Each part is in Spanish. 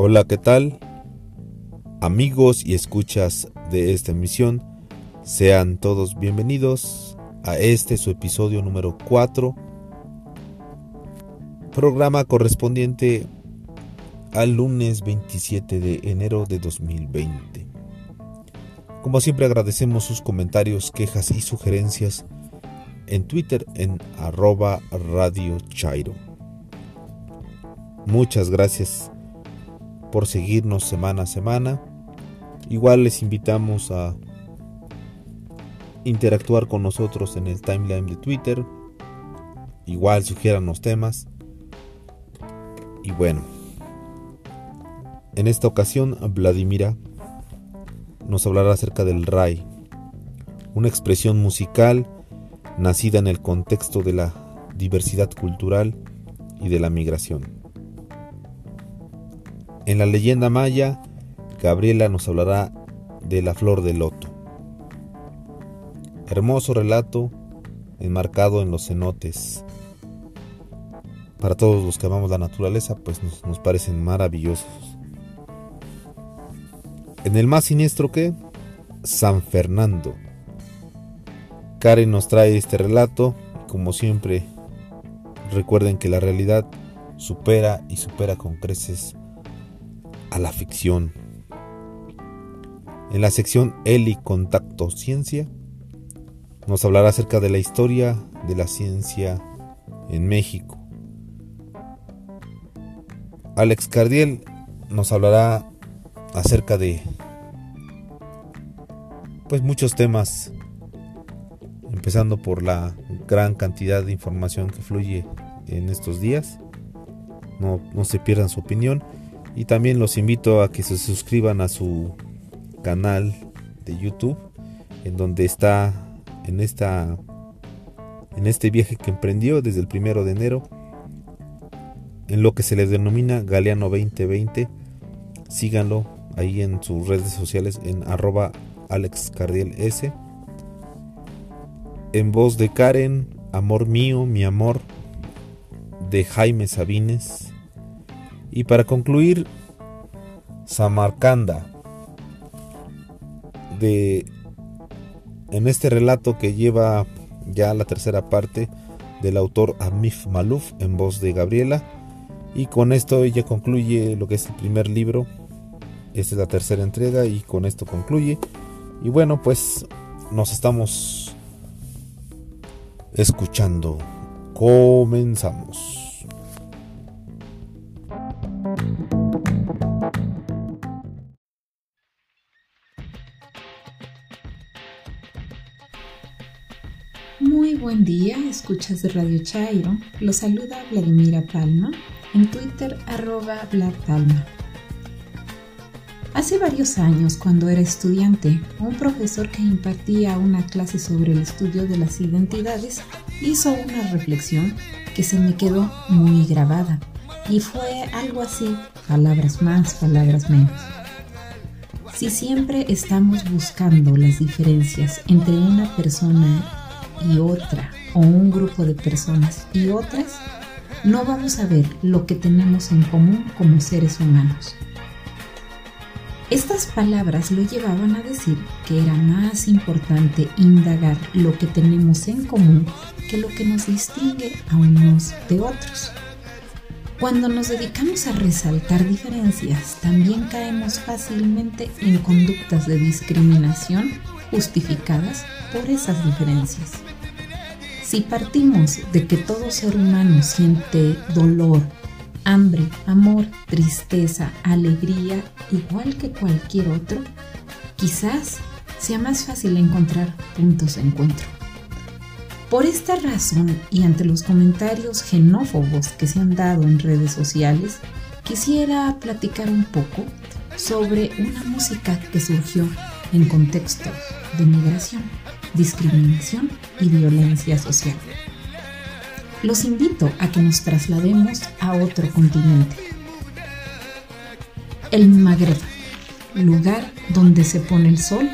Hola, ¿qué tal? Amigos y escuchas de esta emisión, sean todos bienvenidos a este su episodio número 4, programa correspondiente al lunes 27 de enero de 2020. Como siempre agradecemos sus comentarios, quejas y sugerencias en Twitter en arroba Radio Chairo. Muchas gracias por seguirnos semana a semana. Igual les invitamos a interactuar con nosotros en el timeline de Twitter. Igual sugieran los temas. Y bueno, en esta ocasión Vladimira nos hablará acerca del RAI, una expresión musical nacida en el contexto de la diversidad cultural y de la migración. En la leyenda maya, Gabriela nos hablará de la flor de loto. Hermoso relato enmarcado en los cenotes. Para todos los que amamos la naturaleza, pues nos, parecen maravillosos. En el más siniestro que, San Fernando. Karen nos trae este relato como siempre, recuerden que la realidad supera y supera con creces a la ficción. En la sección Eli Contacto Ciencia nos hablará acerca de la historia de la ciencia en México. Alex Cardiel nos hablará acerca de pues muchos temas empezando por la gran cantidad de información que fluye en estos días. No, no se pierdan su opinión y también los invito a que se suscriban a su canal de YouTube, en donde está en esta en este viaje que emprendió desde el primero de enero, en lo que se le denomina Galeano 2020. Síganlo ahí en sus redes sociales en arroba AlexCardielS. En voz de Karen, Amor mío, mi amor, de Jaime Sabines y para concluir, Samarcanda. De, en este relato que lleva ya la tercera parte del autor Amif Maluf en voz de Gabriela. Y con esto ella concluye lo que es el primer libro. Esta es la tercera entrega y con esto concluye. Y bueno, pues nos estamos escuchando. Comenzamos. Día, escuchas de Radio Chairo. Los saluda Vladimira Palma, en Twitter arroba. Hace varios años, cuando era estudiante, un profesor que impartía una clase sobre el estudio de las identidades hizo una reflexión que se me quedó muy grabada y fue algo así, palabras más, palabras menos. Si siempre estamos buscando las diferencias entre una persona y otra, o un grupo de personas y otras, no vamos a ver lo que tenemos en común como seres humanos. Estas palabras lo llevaban a decir que era más importante indagar lo que tenemos en común que lo que nos distingue a unos de otros. Cuando nos dedicamos a resaltar diferencias, también caemos fácilmente en conductas de discriminación justificadas por esas diferencias. Si partimos de que todo ser humano siente dolor, hambre, amor, tristeza, alegría, igual que cualquier otro, quizás sea más fácil encontrar puntos de encuentro. Por esta razón y ante los comentarios xenófobos que se han dado en redes sociales, quisiera platicar un poco sobre una música que surgió en contexto de migración, discriminación y violencia social. Los invito a que nos traslademos a otro continente. El Magreb, lugar donde se pone el sol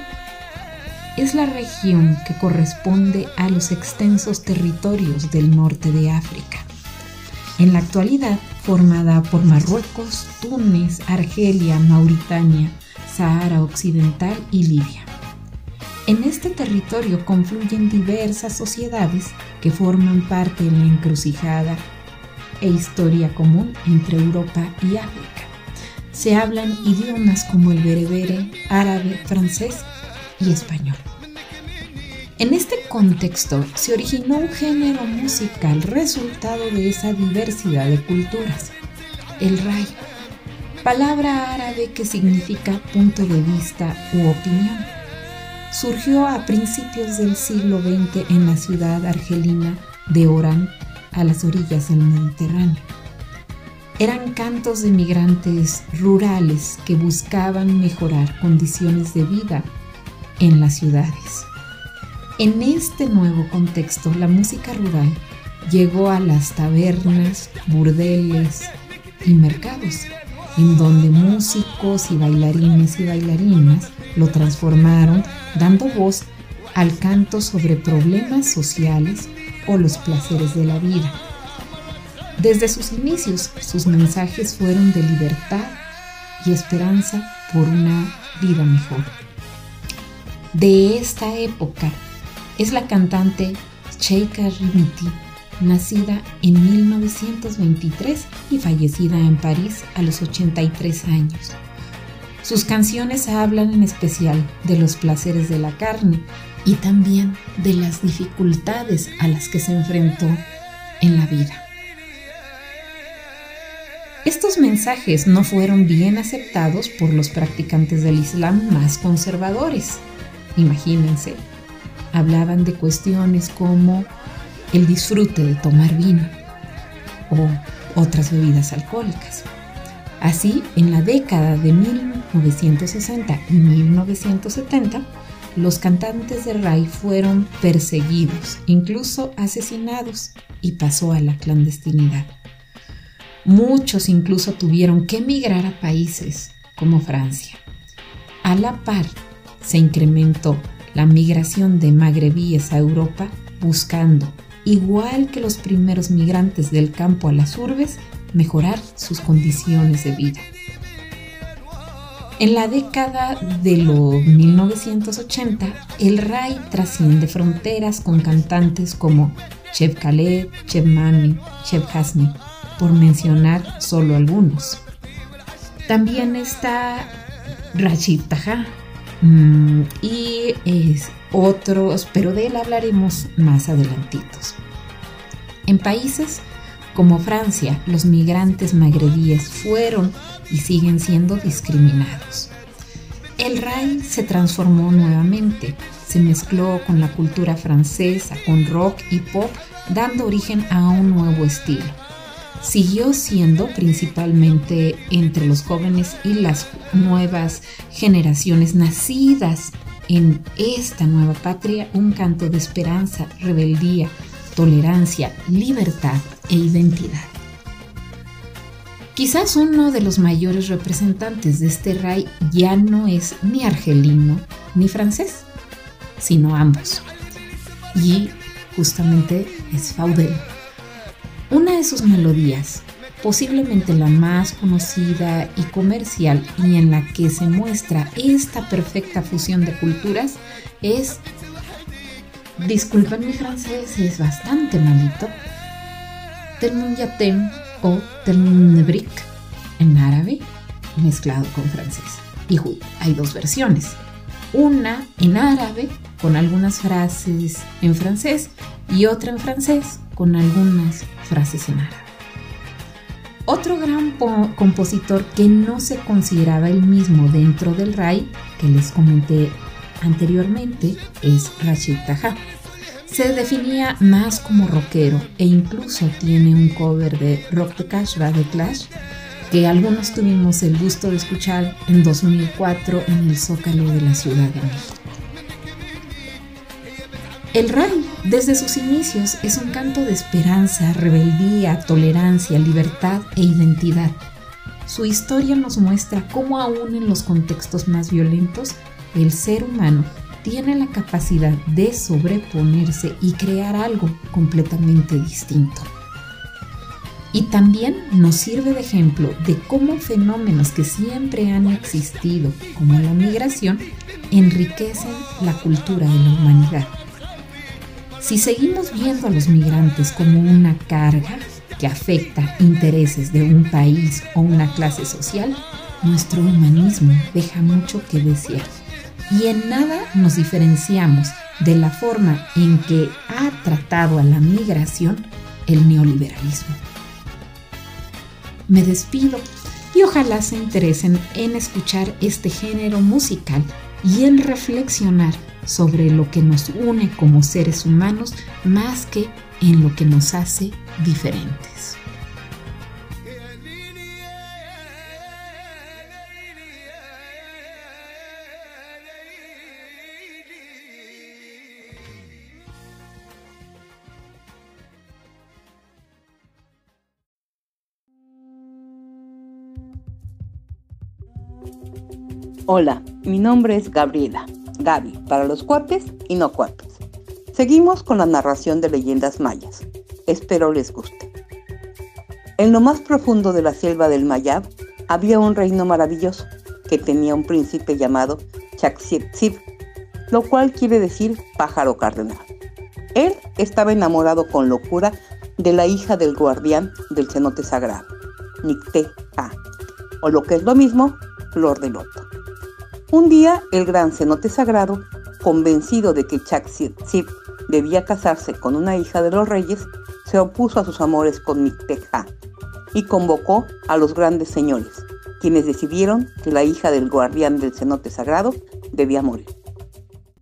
es la región que corresponde a los extensos territorios del norte de África. En la actualidad formada por Marruecos, Túnez, Argelia, Mauritania, Sahara Occidental y Libia. En este territorio confluyen diversas sociedades que forman parte de la encrucijada e historia común entre Europa y África. Se hablan idiomas como el berebere, árabe, francés y español. En este contexto se originó un género musical resultado de esa diversidad de culturas, el ray, palabra árabe que significa punto de vista u opinión. Surgió a principios del siglo XX en la ciudad argelina de Orán, a las orillas del Mediterráneo. Eran cantos de migrantes rurales que buscaban mejorar condiciones de vida en las ciudades. En este nuevo contexto, la música rural llegó a las tabernas, burdeles y mercados, en donde músicos y bailarines y bailarinas lo transformaron dando voz al canto sobre problemas sociales o los placeres de la vida. Desde sus inicios, sus mensajes fueron de libertad y esperanza por una vida mejor. De esta época es la cantante Cheika Rimiti, nacida en 1923 y fallecida en París a los 83 años. Sus canciones hablan en especial de los placeres de la carne y también de las dificultades a las que se enfrentó en la vida. Estos mensajes no fueron bien aceptados por los practicantes del Islam más conservadores. Imagínense, hablaban de cuestiones como el disfrute de tomar vino o otras bebidas alcohólicas. Así, en la década de 1960 y 1970, los cantantes de Rai fueron perseguidos, incluso asesinados, y pasó a la clandestinidad. Muchos incluso tuvieron que emigrar a países como Francia. A la par, se incrementó la migración de magrebíes a Europa buscando, igual que los primeros migrantes del campo a las urbes, mejorar sus condiciones de vida. En la década de los 1980, el Rai trasciende fronteras con cantantes como Cheb Khaled, Cheb Mani, Cheb Hasmi, por mencionar solo algunos. También está Rachid Taha, Mm, y es otros, pero de él hablaremos más adelantitos. En países como Francia, los migrantes magrebíes fueron y siguen siendo discriminados. El Rai se transformó nuevamente, se mezcló con la cultura francesa, con rock y pop, dando origen a un nuevo estilo siguió siendo principalmente entre los jóvenes y las nuevas generaciones nacidas en esta nueva patria un canto de esperanza, rebeldía, tolerancia, libertad e identidad. Quizás uno de los mayores representantes de este rey ya no es ni argelino ni francés, sino ambos. Y justamente es Faudel. Una de sus melodías, posiblemente la más conocida y comercial y en la que se muestra esta perfecta fusión de culturas, es, disculpen mi francés, es bastante malito, Telmun Yatem o Telmun Nebrik en árabe mezclado con francés. Y hay dos versiones. Una en árabe con algunas frases en francés y otra en francés con algunas frases en árabe. Otro gran compositor que no se consideraba el mismo dentro del Rai, que les comenté anteriormente, es Rachid Taha. Se definía más como rockero e incluso tiene un cover de Rock the Kashba de Clash que algunos tuvimos el gusto de escuchar en 2004 en el Zócalo de la Ciudad de México. El Rai, desde sus inicios, es un canto de esperanza, rebeldía, tolerancia, libertad e identidad. Su historia nos muestra cómo aún en los contextos más violentos, el ser humano tiene la capacidad de sobreponerse y crear algo completamente distinto. y también nos sirve de ejemplo de cómo fenómenos que siempre han existido, como la migración, enriquecen la cultura de la humanidad. Si seguimos viendo a los migrantes como una carga que afecta intereses de un país o una clase social, nuestro humanismo deja mucho que desear. Y en nada nos diferenciamos de la forma en que ha tratado a la migración el neoliberalismo. Me despido y ojalá se interesen en escuchar este género musical y en reflexionar sobre lo que nos une como seres humanos más que en lo que nos hace diferentes. Hola, mi nombre es Gabriela, Gaby, para los cuates y no cuates. Seguimos con la narración de leyendas mayas. Espero les guste. En lo más profundo de la selva del Mayab había un reino maravilloso que tenía un príncipe llamado Chaxitzib, lo cual quiere decir pájaro cardenal. Él estaba enamorado con locura de la hija del guardián del cenote sagrado, Nicte Ha, o lo que es lo mismo, flor de loto. Un día, el gran cenote sagrado, convencido de que Chaxitzib debía casarse con una hija de los reyes, se opuso a sus amores con Micteja y convocó a los grandes señores, quienes decidieron que la hija del guardián del cenote sagrado debía morir.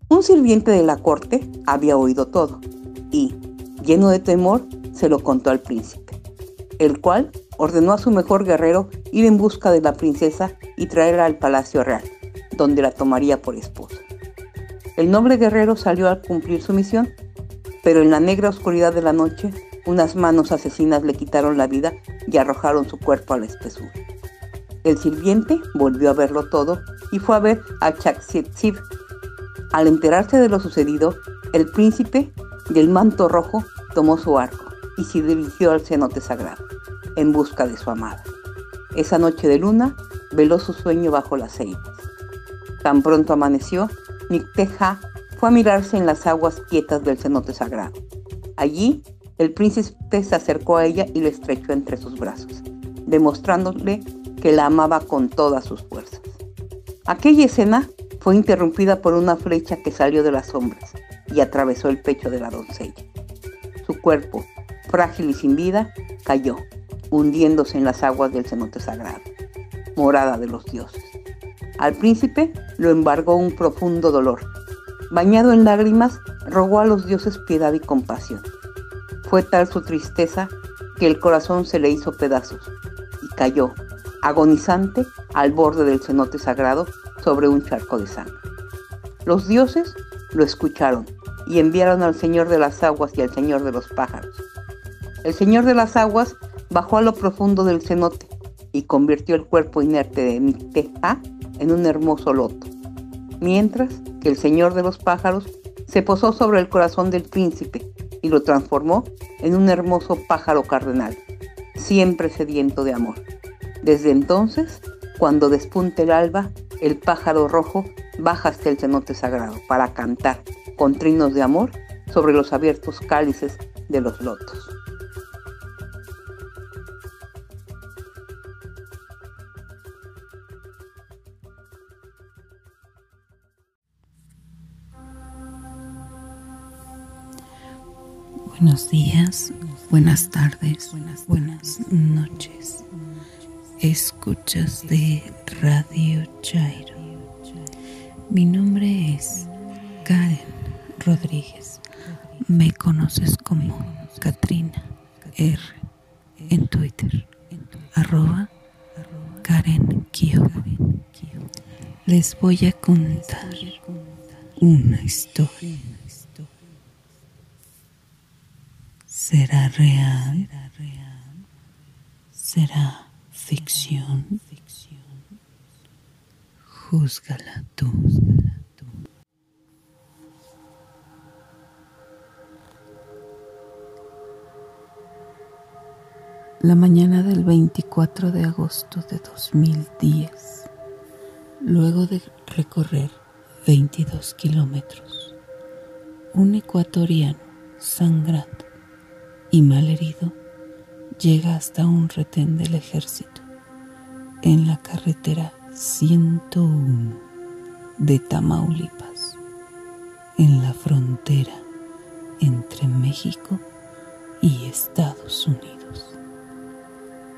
Un sirviente de la corte había oído todo y, lleno de temor, se lo contó al príncipe, el cual ordenó a su mejor guerrero ir en busca de la princesa y traerla al palacio real donde la tomaría por esposa. El noble guerrero salió a cumplir su misión, pero en la negra oscuridad de la noche, unas manos asesinas le quitaron la vida y arrojaron su cuerpo a la espesura. El sirviente volvió a verlo todo y fue a ver a Chaksitsiv. Al enterarse de lo sucedido, el príncipe del manto rojo tomó su arco y se dirigió al cenote sagrado, en busca de su amada. Esa noche de luna veló su sueño bajo las ceibas. Tan pronto amaneció, Nicteja fue a mirarse en las aguas quietas del cenote sagrado. Allí, el príncipe se acercó a ella y la estrechó entre sus brazos, demostrándole que la amaba con todas sus fuerzas. Aquella escena fue interrumpida por una flecha que salió de las sombras y atravesó el pecho de la doncella. Su cuerpo, frágil y sin vida, cayó, hundiéndose en las aguas del cenote sagrado, morada de los dioses. Al príncipe lo embargó un profundo dolor. Bañado en lágrimas, rogó a los dioses piedad y compasión. Fue tal su tristeza que el corazón se le hizo pedazos y cayó, agonizante, al borde del cenote sagrado sobre un charco de sangre. Los dioses lo escucharon y enviaron al Señor de las Aguas y al Señor de los Pájaros. El Señor de las Aguas bajó a lo profundo del cenote y convirtió el cuerpo inerte de Nicteja en un hermoso loto, mientras que el señor de los pájaros se posó sobre el corazón del príncipe y lo transformó en un hermoso pájaro cardenal, siempre sediento de amor. Desde entonces, cuando despunte el alba, el pájaro rojo baja hasta el cenote sagrado para cantar con trinos de amor sobre los abiertos cálices de los lotos. Buenos días, buenas tardes, buenas noches. Escuchas de Radio Chairo. Mi nombre es Karen Rodríguez. Me conoces como Katrina R en Twitter. Arroba Karen Kiowa. Les voy a contar una historia ¿Será real? ¿Será ficción? Júzgala tú. La mañana del 24 de agosto de 2010, luego de recorrer 22 kilómetros, un ecuatoriano sangrando y malherido llega hasta un retén del ejército en la carretera 101 de Tamaulipas, en la frontera entre México y Estados Unidos.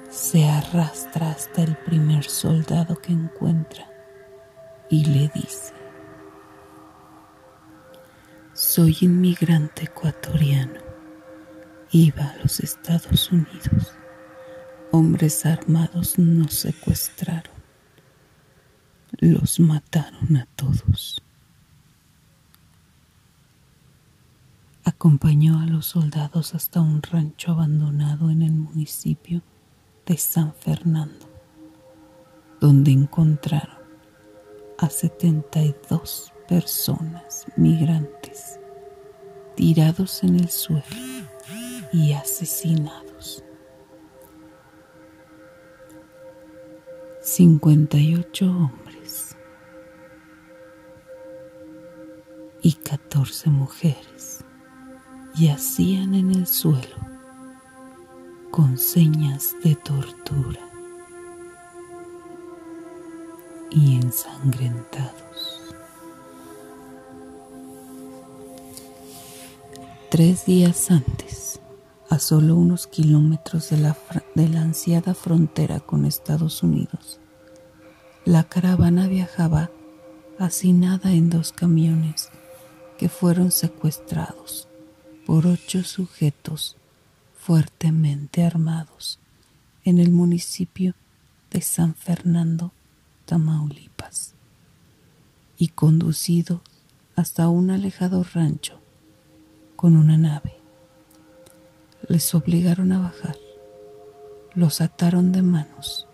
Se arrastra hasta el primer soldado que encuentra y le dice, soy inmigrante ecuatoriano, iba a los Estados Unidos, hombres armados nos secuestraron, los mataron a todos. acompañó a los soldados hasta un rancho abandonado en el municipio de San Fernando, donde encontraron a 72 personas migrantes tirados en el suelo y asesinados. 58 hombres y 14 mujeres yacían en el suelo con señas de tortura y ensangrentados. Tres días antes, a solo unos kilómetros de la, de la ansiada frontera con Estados Unidos, la caravana viajaba hacinada en dos camiones que fueron secuestrados por ocho sujetos fuertemente armados en el municipio de San Fernando, Tamaulipas, y conducido hasta un alejado rancho con una nave. Les obligaron a bajar, los ataron de manos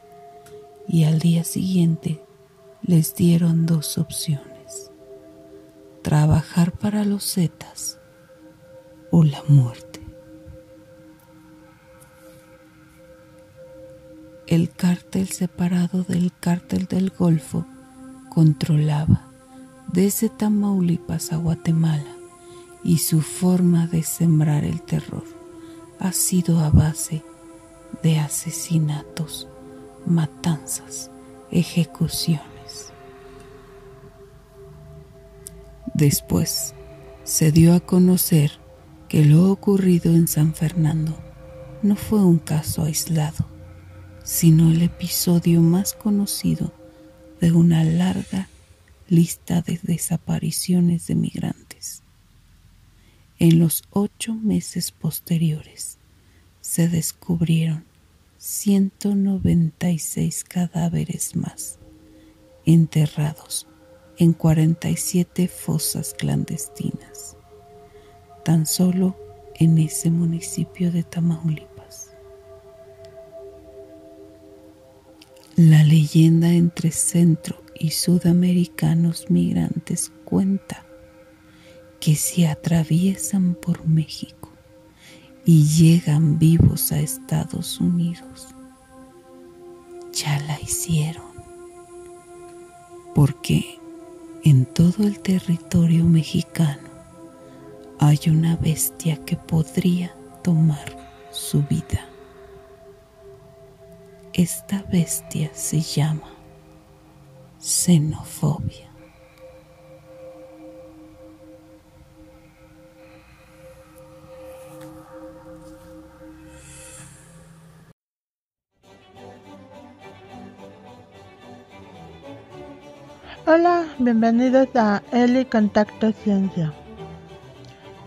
y al día siguiente les dieron dos opciones, trabajar para los Zetas o la muerte. El cártel separado del cártel del Golfo controlaba desde Tamaulipas a Guatemala y su forma de sembrar el terror ha sido a base de asesinatos, matanzas, ejecuciones. Después se dio a conocer que lo ocurrido en San Fernando no fue un caso aislado, sino el episodio más conocido de una larga lista de desapariciones de migrantes. En los ocho meses posteriores se descubrieron 196 cadáveres más enterrados en 47 fosas clandestinas tan solo en ese municipio de Tamaulipas. La leyenda entre centro y sudamericanos migrantes cuenta que si atraviesan por México y llegan vivos a Estados Unidos, ya la hicieron, porque en todo el territorio mexicano hay una bestia que podría tomar su vida. Esta bestia se llama xenofobia. Hola, bienvenidos a Eli Contacto Ciencia.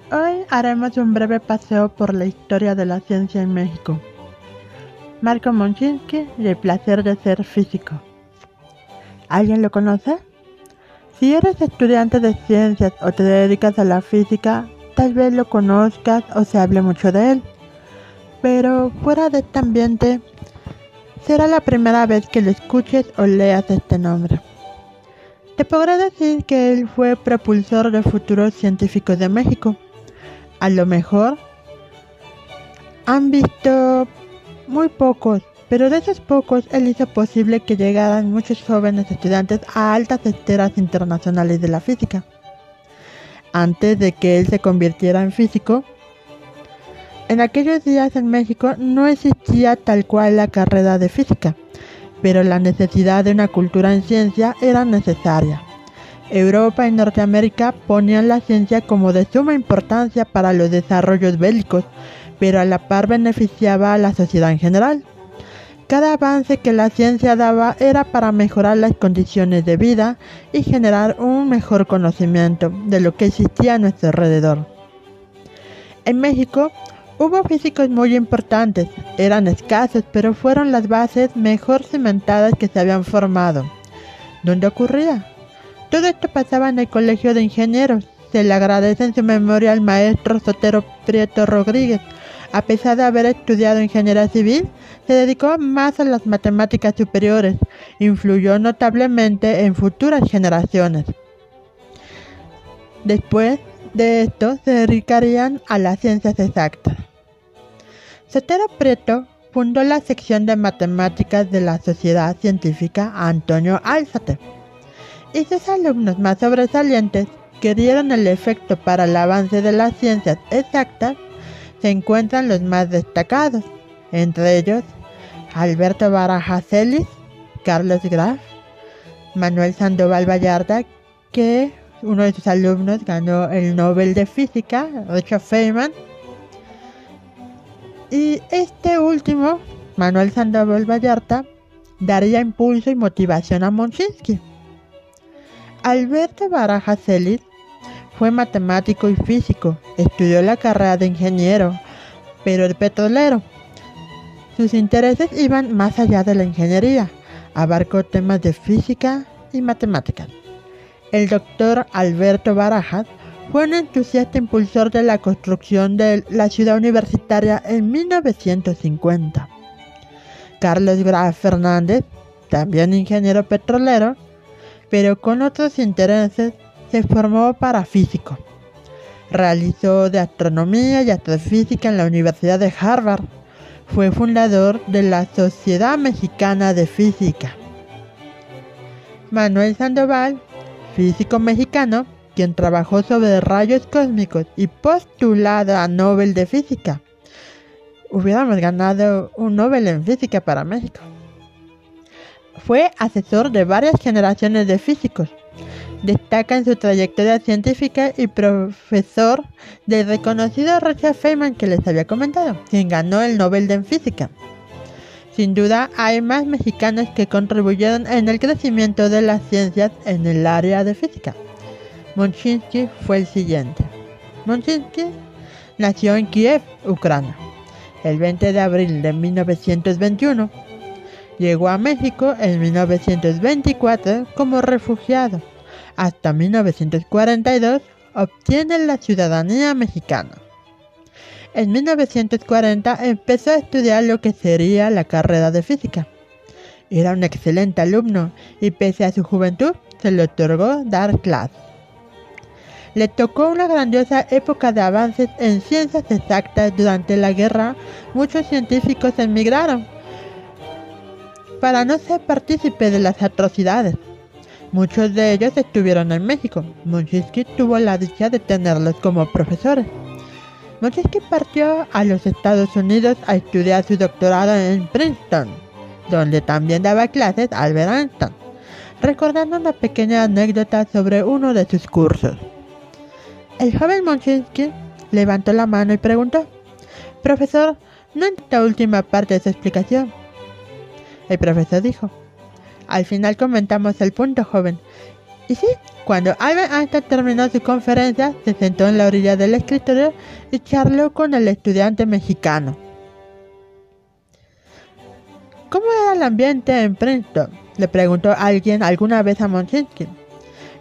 Hoy haremos un breve paseo por la historia de la ciencia en México. Marco Monchinsky y el placer de ser físico. ¿Alguien lo conoce? Si eres estudiante de ciencias o te dedicas a la física, tal vez lo conozcas o se hable mucho de él. Pero fuera de este ambiente, será la primera vez que lo escuches o leas este nombre. Te podré decir que él fue propulsor de futuros científicos de México a lo mejor han visto muy pocos, pero de esos pocos él hizo posible que llegaran muchos jóvenes estudiantes a altas esferas internacionales de la física. Antes de que él se convirtiera en físico, en aquellos días en México no existía tal cual la carrera de física, pero la necesidad de una cultura en ciencia era necesaria. Europa y Norteamérica ponían la ciencia como de suma importancia para los desarrollos bélicos, pero a la par beneficiaba a la sociedad en general. Cada avance que la ciencia daba era para mejorar las condiciones de vida y generar un mejor conocimiento de lo que existía a nuestro alrededor. En México hubo físicos muy importantes, eran escasos, pero fueron las bases mejor cimentadas que se habían formado. ¿Dónde ocurría? Todo esto pasaba en el Colegio de Ingenieros. Se le agradece en su memoria al maestro Sotero Prieto Rodríguez. A pesar de haber estudiado ingeniería civil, se dedicó más a las matemáticas superiores. Influyó notablemente en futuras generaciones. Después de esto, se dedicarían a las ciencias exactas. Sotero Prieto fundó la sección de matemáticas de la Sociedad Científica Antonio Álzate y sus alumnos más sobresalientes que dieron el efecto para el avance de las ciencias exactas se encuentran los más destacados, entre ellos Alberto Baraja Celis, Carlos Graf, Manuel Sandoval Vallarta, que uno de sus alumnos ganó el Nobel de Física, Richard Feynman, y este último, Manuel Sandoval Vallarta, daría impulso y motivación a Monshinsky. Alberto Baraja Celis fue matemático y físico, estudió la carrera de ingeniero, pero el petrolero. Sus intereses iban más allá de la ingeniería, abarcó temas de física y matemáticas. El doctor Alberto Barajas fue un entusiasta impulsor de la construcción de la ciudad universitaria en 1950. Carlos Graf Fernández, también ingeniero petrolero, pero con otros intereses, se formó para físico. Realizó de astronomía y astrofísica en la Universidad de Harvard. Fue fundador de la Sociedad Mexicana de Física. Manuel Sandoval, físico mexicano, quien trabajó sobre rayos cósmicos y postulado a Nobel de Física. Hubiéramos ganado un Nobel en Física para México. Fue asesor de varias generaciones de físicos. Destaca en su trayectoria científica y profesor del reconocido Richard Feynman que les había comentado, quien ganó el Nobel de Física. Sin duda, hay más mexicanos que contribuyeron en el crecimiento de las ciencias en el área de física. Monchinsky fue el siguiente. Monchinsky nació en Kiev, Ucrania, el 20 de abril de 1921 Llegó a México en 1924 como refugiado. Hasta 1942 obtiene la ciudadanía mexicana. En 1940 empezó a estudiar lo que sería la carrera de física. Era un excelente alumno y pese a su juventud se le otorgó dar clases. Le tocó una grandiosa época de avances en ciencias exactas durante la guerra. Muchos científicos emigraron para no ser partícipe de las atrocidades. Muchos de ellos estuvieron en México. Monchinsky tuvo la dicha de tenerlos como profesores. Monchinsky partió a los Estados Unidos a estudiar su doctorado en Princeton, donde también daba clases a Albert Einstein, recordando una pequeña anécdota sobre uno de sus cursos. El joven Monchinsky levantó la mano y preguntó, Profesor, no esta última parte de su explicación. El profesor dijo. Al final comentamos el punto, joven. Y sí, cuando Albert Einstein terminó su conferencia, se sentó en la orilla del escritorio y charló con el estudiante mexicano. ¿Cómo era el ambiente en Princeton? Le preguntó alguien alguna vez a Monchinsky.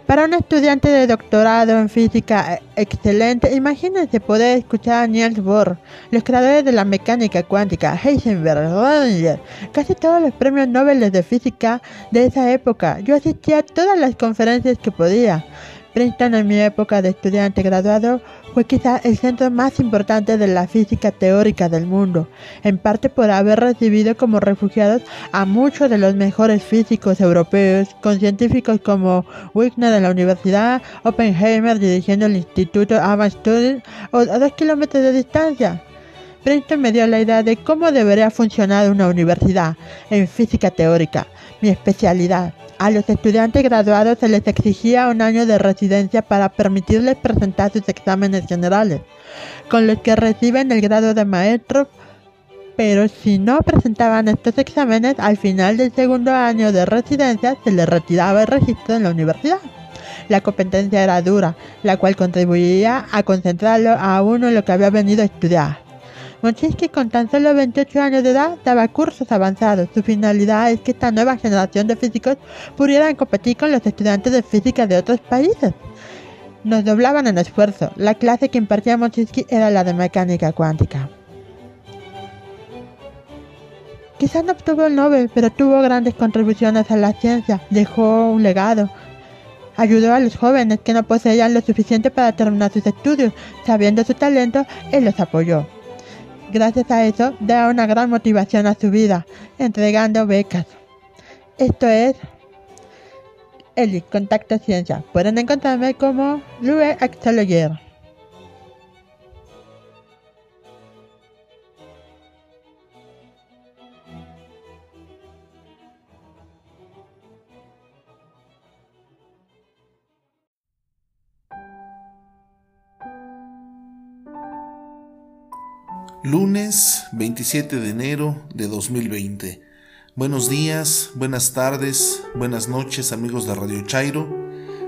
Para un estudiante de doctorado en física excelente, imagínense poder escuchar a Niels Bohr, los creadores de la mecánica cuántica, Heisenberg, Schrödinger, casi todos los premios Nobel de física de esa época. Yo asistía a todas las conferencias que podía, Princeton en mi época de estudiante graduado fue quizá el centro más importante de la física teórica del mundo, en parte por haber recibido como refugiados a muchos de los mejores físicos europeos, con científicos como Wigner de la universidad, Oppenheimer dirigiendo el Instituto Avant Studies a dos kilómetros de distancia. Princeton me dio la idea de cómo debería funcionar una universidad en física teórica, mi especialidad. A los estudiantes graduados se les exigía un año de residencia para permitirles presentar sus exámenes generales, con los que reciben el grado de maestro, pero si no presentaban estos exámenes, al final del segundo año de residencia se les retiraba el registro en la universidad. La competencia era dura, la cual contribuía a concentrarlo a uno en lo que había venido a estudiar. Mochinsky con tan solo 28 años de edad daba cursos avanzados. Su finalidad es que esta nueva generación de físicos pudieran competir con los estudiantes de física de otros países. Nos doblaban en esfuerzo. La clase que impartía Mochinsky era la de mecánica cuántica. Quizás no obtuvo el Nobel, pero tuvo grandes contribuciones a la ciencia. Dejó un legado. Ayudó a los jóvenes que no poseían lo suficiente para terminar sus estudios. Sabiendo su talento, él los apoyó gracias a eso da una gran motivación a su vida, entregando becas. Esto es Eli, Contacto Ciencia. Pueden encontrarme como Louis Axeloyer. Lunes 27 de enero de 2020. Buenos días, buenas tardes, buenas noches amigos de Radio Chairo.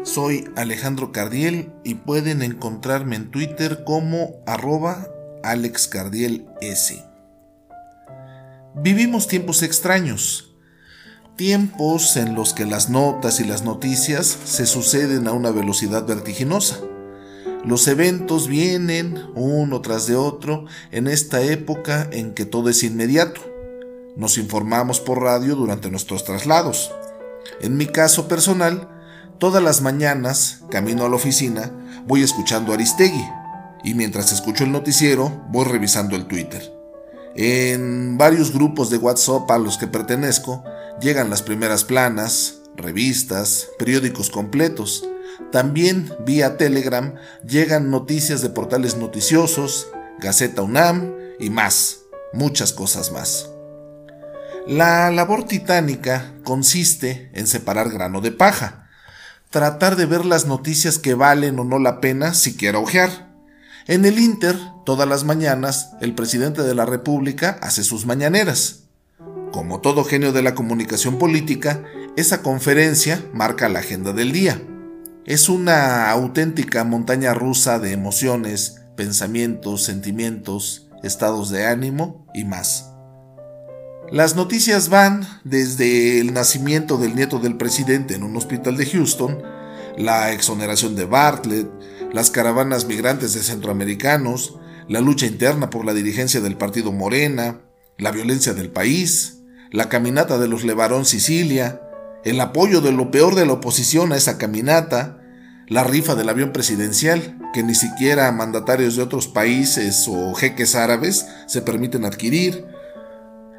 Soy Alejandro Cardiel y pueden encontrarme en Twitter como arroba AlexCardielS. Vivimos tiempos extraños, tiempos en los que las notas y las noticias se suceden a una velocidad vertiginosa los eventos vienen uno tras de otro en esta época en que todo es inmediato. Nos informamos por radio durante nuestros traslados. En mi caso personal, todas las mañanas, camino a la oficina, voy escuchando Aristegui y mientras escucho el noticiero voy revisando el Twitter. En varios grupos de WhatsApp a los que pertenezco llegan las primeras planas, revistas, periódicos completos, también vía Telegram llegan noticias de portales noticiosos, Gaceta UNAM y más, muchas cosas más. La labor titánica consiste en separar grano de paja, tratar de ver las noticias que valen o no la pena siquiera ojear. En el Inter, todas las mañanas, el presidente de la República hace sus mañaneras. Como todo genio de la comunicación política, esa conferencia marca la agenda del día. Es una auténtica montaña rusa de emociones, pensamientos, sentimientos, estados de ánimo y más. Las noticias van desde el nacimiento del nieto del presidente en un hospital de Houston, la exoneración de Bartlett, las caravanas migrantes de centroamericanos, la lucha interna por la dirigencia del partido Morena, la violencia del país, la caminata de los Levarón Sicilia, el apoyo de lo peor de la oposición a esa caminata, la rifa del avión presidencial, que ni siquiera mandatarios de otros países o jeques árabes se permiten adquirir,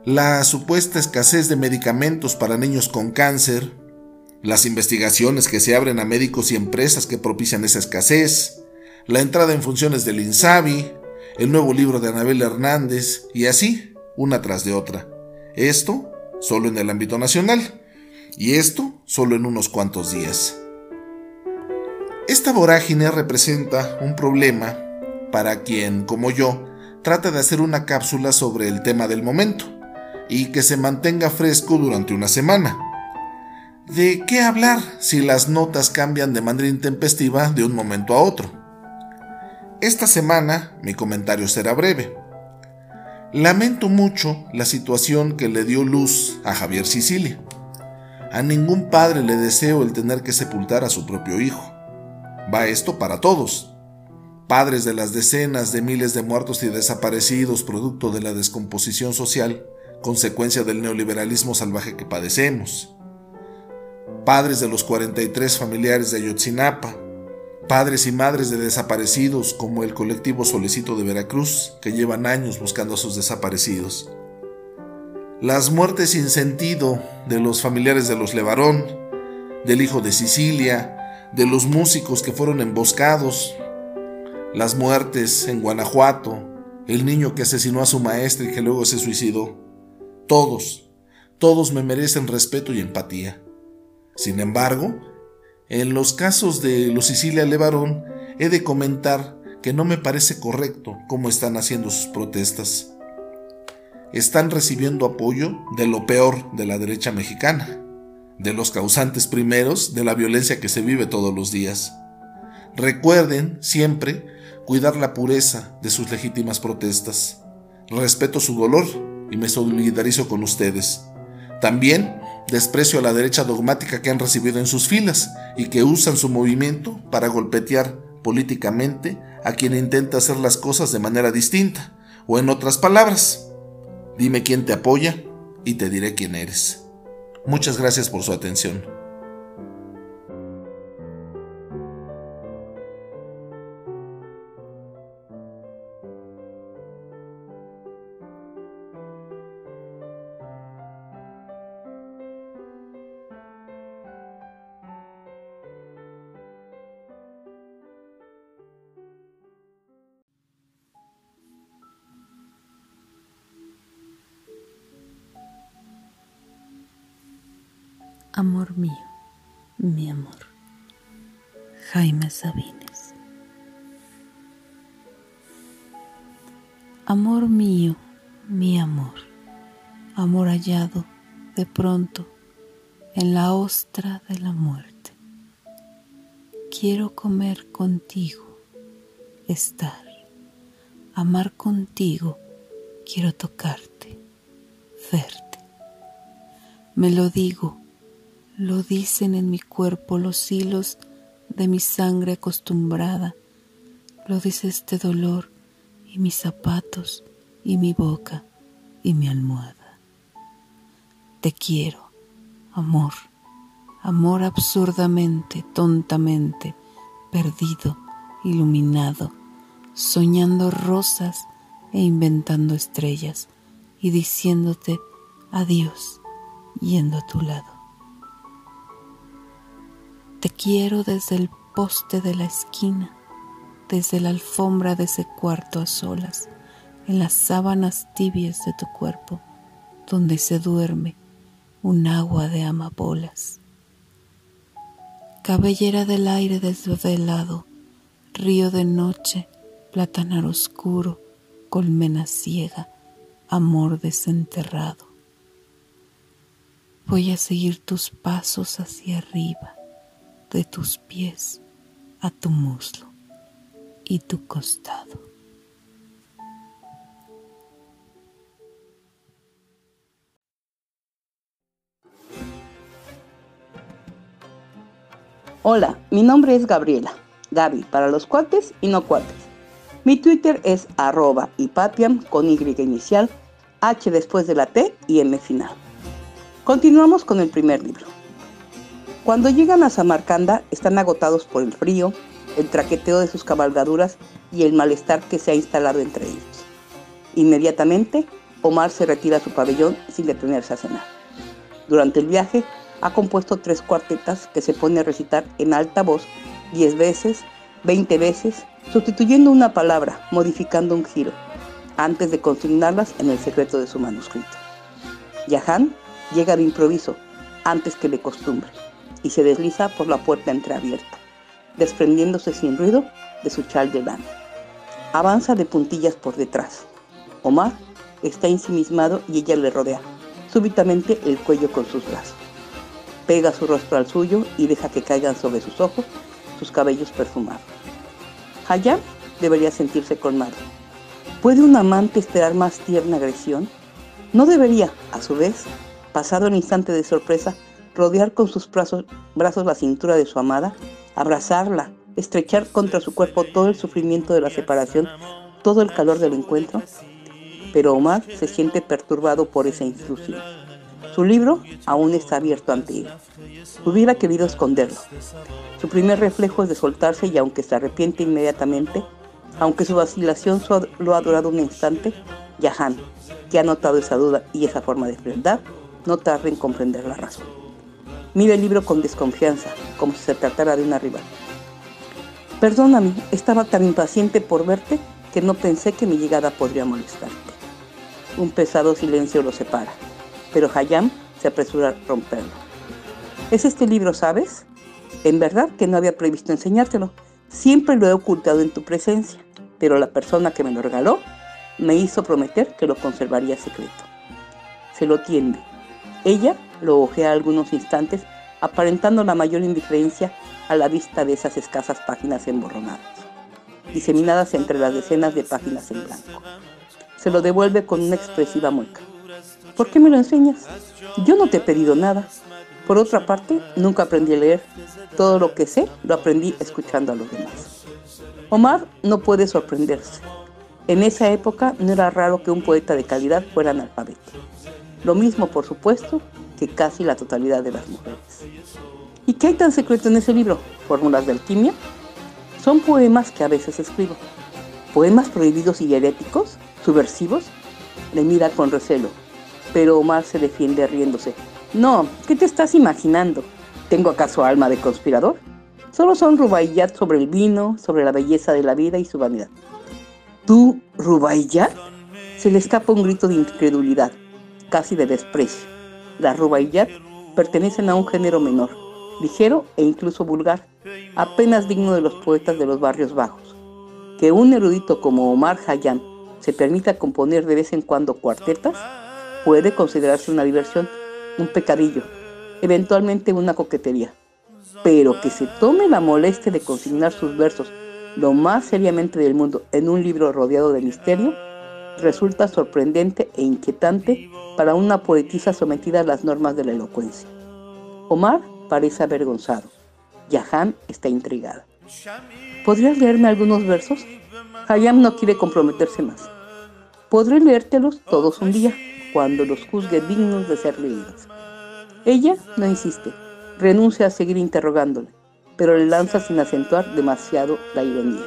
la supuesta escasez de medicamentos para niños con cáncer, las investigaciones que se abren a médicos y empresas que propician esa escasez, la entrada en funciones del INSABI, el nuevo libro de Anabel Hernández y así, una tras de otra. Esto solo en el ámbito nacional y esto solo en unos cuantos días. Esta vorágine representa un problema para quien, como yo, trata de hacer una cápsula sobre el tema del momento y que se mantenga fresco durante una semana. ¿De qué hablar si las notas cambian de manera intempestiva de un momento a otro? Esta semana mi comentario será breve. Lamento mucho la situación que le dio luz a Javier Sicilia. A ningún padre le deseo el tener que sepultar a su propio hijo. Va esto para todos. Padres de las decenas de miles de muertos y desaparecidos producto de la descomposición social, consecuencia del neoliberalismo salvaje que padecemos. Padres de los 43 familiares de Ayotzinapa. padres y madres de desaparecidos como el colectivo Solecito de Veracruz, que llevan años buscando a sus desaparecidos. Las muertes sin sentido de los familiares de los Levarón, del hijo de Sicilia, de los músicos que fueron emboscados, las muertes en Guanajuato, el niño que asesinó a su maestra y que luego se suicidó. Todos, todos me merecen respeto y empatía. Sin embargo, en los casos de los Sicilia Levarón, he de comentar que no me parece correcto cómo están haciendo sus protestas. Están recibiendo apoyo de lo peor de la derecha mexicana, de los causantes primeros de la violencia que se vive todos los días. Recuerden siempre cuidar la pureza de sus legítimas protestas. Respeto su dolor y me solidarizo con ustedes. También desprecio a la derecha dogmática que han recibido en sus filas y que usan su movimiento para golpetear políticamente a quien intenta hacer las cosas de manera distinta, o en otras palabras, dime quién te apoya y te diré quién eres. Muchas gracias por su atención. Amor mío, mi amor. Jaime Sabines. Amor mío, mi amor. Amor hallado de pronto en la ostra de la muerte. Quiero comer contigo, estar, amar contigo, quiero tocarte, verte. Me lo digo lo dicen en mi cuerpo los hilos de mi sangre acostumbrada, lo dice este dolor y mis zapatos y mi boca y mi almohada. Te quiero, amor, amor absurdamente, tontamente, perdido, iluminado, soñando rosas e inventando estrellas y diciéndote adiós yendo a tu lado. Te quiero desde el poste de la esquina, desde la alfombra de ese cuarto a solas, en las sábanas tibias de tu cuerpo, donde se duerme un agua de amapolas. Cabellera del aire desvelado, río de noche, platanar oscuro, colmena ciega, amor desenterrado. Voy a seguir tus pasos hacia arriba de tus pies a tu muslo y tu costado. Hola, mi nombre es Gabriela, Gaby para los cuates y no cuates. Mi Twitter es arroba patiam con Y inicial, H después de la T y M final. Continuamos con el primer libro. Cuando llegan a Samarcanda están agotados por el frío, el traqueteo de sus cabalgaduras y el malestar que se ha instalado entre ellos. Inmediatamente, Omar se retira a su pabellón sin detenerse a cenar. Durante el viaje, ha compuesto tres cuartetas que se pone a recitar en alta voz diez veces, veinte veces, sustituyendo una palabra, modificando un giro, antes de consignarlas en el secreto de su manuscrito. Yahan llega de improviso, antes que de costumbre y se desliza por la puerta entreabierta, desprendiéndose sin ruido de su chal de lana. Avanza de puntillas por detrás. Omar está ensimismado y ella le rodea, súbitamente el cuello con sus brazos. Pega su rostro al suyo y deja que caigan sobre sus ojos sus cabellos perfumados. Hayam debería sentirse colmado. ¿Puede un amante esperar más tierna agresión? No debería, a su vez, pasado el instante de sorpresa, rodear con sus brazos, la cintura de su amada, abrazarla, estrechar contra su cuerpo todo el sufrimiento de la separación, todo el calor del encuentro. Pero Omar se siente perturbado por esa intrusión. Su libro aún está abierto ante él. Hubiera querido esconderlo. Su primer reflejo es de soltarse y aunque se arrepiente inmediatamente, aunque su vacilación lo ha durado un instante, Yahan, que ha notado esa duda y esa forma de frialdad, no tarda en comprender la razón. Mira el libro con desconfianza, como si se tratara de una rival. Perdóname, estaba tan impaciente por verte que no pensé que mi llegada podría molestarte. Un pesado silencio lo separa, pero Hayam se apresura a romperlo. ¿Es este libro, sabes? En verdad que no había previsto enseñártelo. Siempre lo he ocultado en tu presencia, pero la persona que me lo regaló me hizo prometer que lo conservaría secreto. Se lo tiende. Ella lo ojea algunos instantes, aparentando la mayor indiferencia a la vista de esas escasas páginas emborronadas, diseminadas entre las decenas de páginas en blanco. Se lo devuelve con una expresiva mueca. ¿Por qué me lo enseñas? Yo no te he pedido nada. Por otra parte, nunca aprendí a leer. Todo lo que sé lo aprendí escuchando a los demás. Omar no puede sorprenderse. En esa época no era raro que un poeta de calidad fuera analfabeto. Lo mismo, por supuesto, que casi la totalidad de las mujeres. ¿Y qué hay tan secreto en ese libro? ¿Fórmulas de alquimia? Son poemas que a veces escribo. ¿Poemas prohibidos y heréticos? ¿Subversivos? Le mira con recelo, pero Omar se defiende riéndose. No, ¿qué te estás imaginando? ¿Tengo acaso alma de conspirador? Solo son rubaiyat sobre el vino, sobre la belleza de la vida y su vanidad. ¿Tú, Rubaiyat? Se le escapa un grito de incredulidad, casi de desprecio. Las Rubaiyat pertenecen a un género menor, ligero e incluso vulgar, apenas digno de los poetas de los barrios bajos. Que un erudito como Omar Hayyan se permita componer de vez en cuando cuartetas puede considerarse una diversión, un pecadillo, eventualmente una coquetería. Pero que se tome la molestia de consignar sus versos lo más seriamente del mundo en un libro rodeado de misterio, resulta sorprendente e inquietante para una poetisa sometida a las normas de la elocuencia. Omar parece avergonzado. Yahan está intrigada. ¿Podrías leerme algunos versos? Hayam no quiere comprometerse más. Podré leértelos todos un día, cuando los juzgue dignos de ser leídos. Ella no insiste, renuncia a seguir interrogándole pero le lanza sin acentuar demasiado la ironía.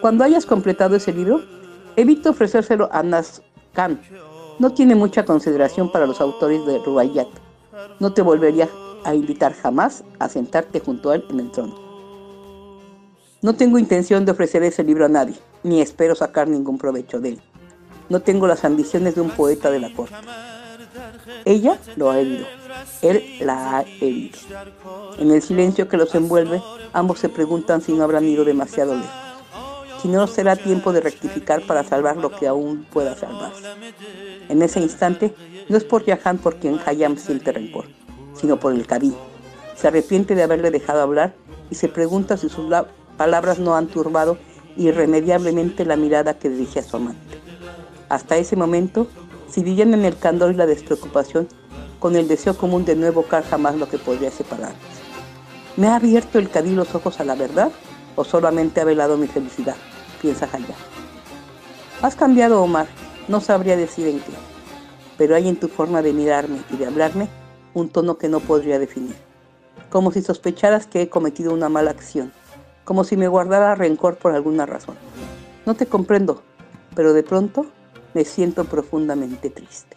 Cuando hayas completado ese libro, evita ofrecérselo a Nas Khan. No tiene mucha consideración para los autores de Rubaiyat. No te volvería a invitar jamás a sentarte junto a él en el trono. No tengo intención de ofrecer ese libro a nadie, ni espero sacar ningún provecho de él. No tengo las ambiciones de un poeta de la corte. Ella lo ha herido. Él la ha herido. En el silencio que los envuelve, ambos se preguntan si no habrán ido demasiado lejos. Si no será tiempo de rectificar para salvar lo que aún pueda salvarse. En ese instante, no es por Yahan por quien Hayam siente rencor, sino por el Kadí. Se arrepiente de haberle dejado hablar y se pregunta si sus palabras no han turbado irremediablemente la mirada que dirige a su amante. Hasta ese momento, si vivían en el candor y la despreocupación, con el deseo común de no evocar jamás lo que podría separarnos. ¿Me ha abierto el cadí los ojos a la verdad o solamente ha velado mi felicidad? Piensa Jaya. Has cambiado, Omar, no sabría decir en qué, pero hay en tu forma de mirarme y de hablarme un tono que no podría definir, como si sospecharas que he cometido una mala acción, como si me guardara rencor por alguna razón. No te comprendo, pero de pronto me siento profundamente triste.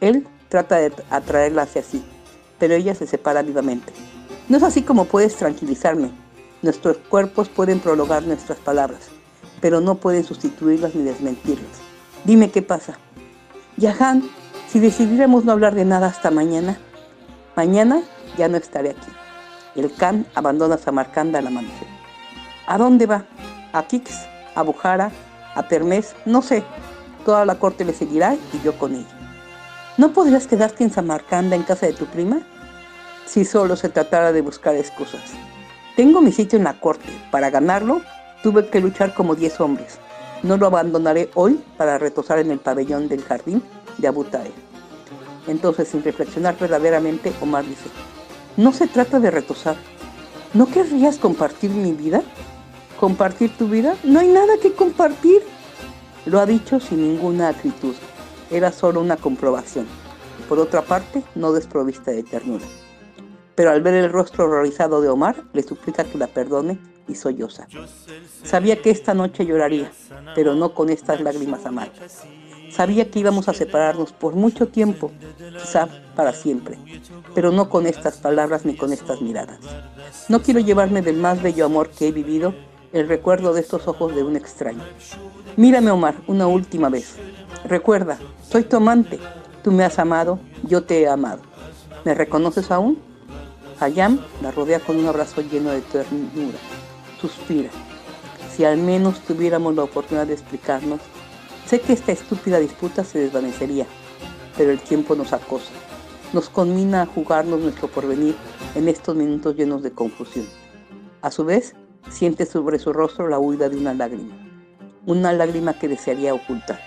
Él trata de atraerla hacia sí, pero ella se separa vivamente. No es así como puedes tranquilizarme. Nuestros cuerpos pueden prolongar nuestras palabras, pero no pueden sustituirlas ni desmentirlas. Dime qué pasa. Yahan, si decidiéramos no hablar de nada hasta mañana, mañana ya no estaré aquí. El Khan abandona Samarcanda al amanecer. ¿A dónde va? ¿A Kix? ¿A Bujara? ¿A Termés? No sé. Toda la corte le seguirá y yo con ella. ¿No podrías quedarte en Samarcanda en casa de tu prima? Si solo se tratara de buscar excusas. Tengo mi sitio en la corte. Para ganarlo, tuve que luchar como diez hombres. No lo abandonaré hoy para retosar en el pabellón del jardín de Abu Entonces, sin reflexionar verdaderamente, Omar dice, no se trata de retosar. ¿No querrías compartir mi vida? ¿Compartir tu vida? No hay nada que compartir. Lo ha dicho sin ninguna acritud. Era solo una comprobación. por otra parte, no desprovista de ternura. Pero al ver el rostro horrorizado de Omar, le suplica que la perdone y solloza. Sabía que esta noche lloraría, pero no con estas lágrimas amargas. Sabía que íbamos a separarnos por mucho tiempo, quizá para siempre, pero no con estas palabras ni con estas miradas. No quiero llevarme del más bello amor que he vivido el recuerdo de estos ojos de un extraño. Mírame, Omar, una última vez. Recuerda, soy tu amante. Tú me has amado, yo te he amado. ¿Me reconoces aún? Hayam la rodea con un abrazo lleno de ternura. Suspira. Si al menos tuviéramos la oportunidad de explicarnos, Sé que esta estúpida disputa se desvanecería, pero el tiempo nos acosa. Nos conmina a jugarnos nuestro porvenir en estos minutos llenos de confusión. A su vez, siente sobre su rostro la huida de una lágrima, una lágrima que desearía ocultar.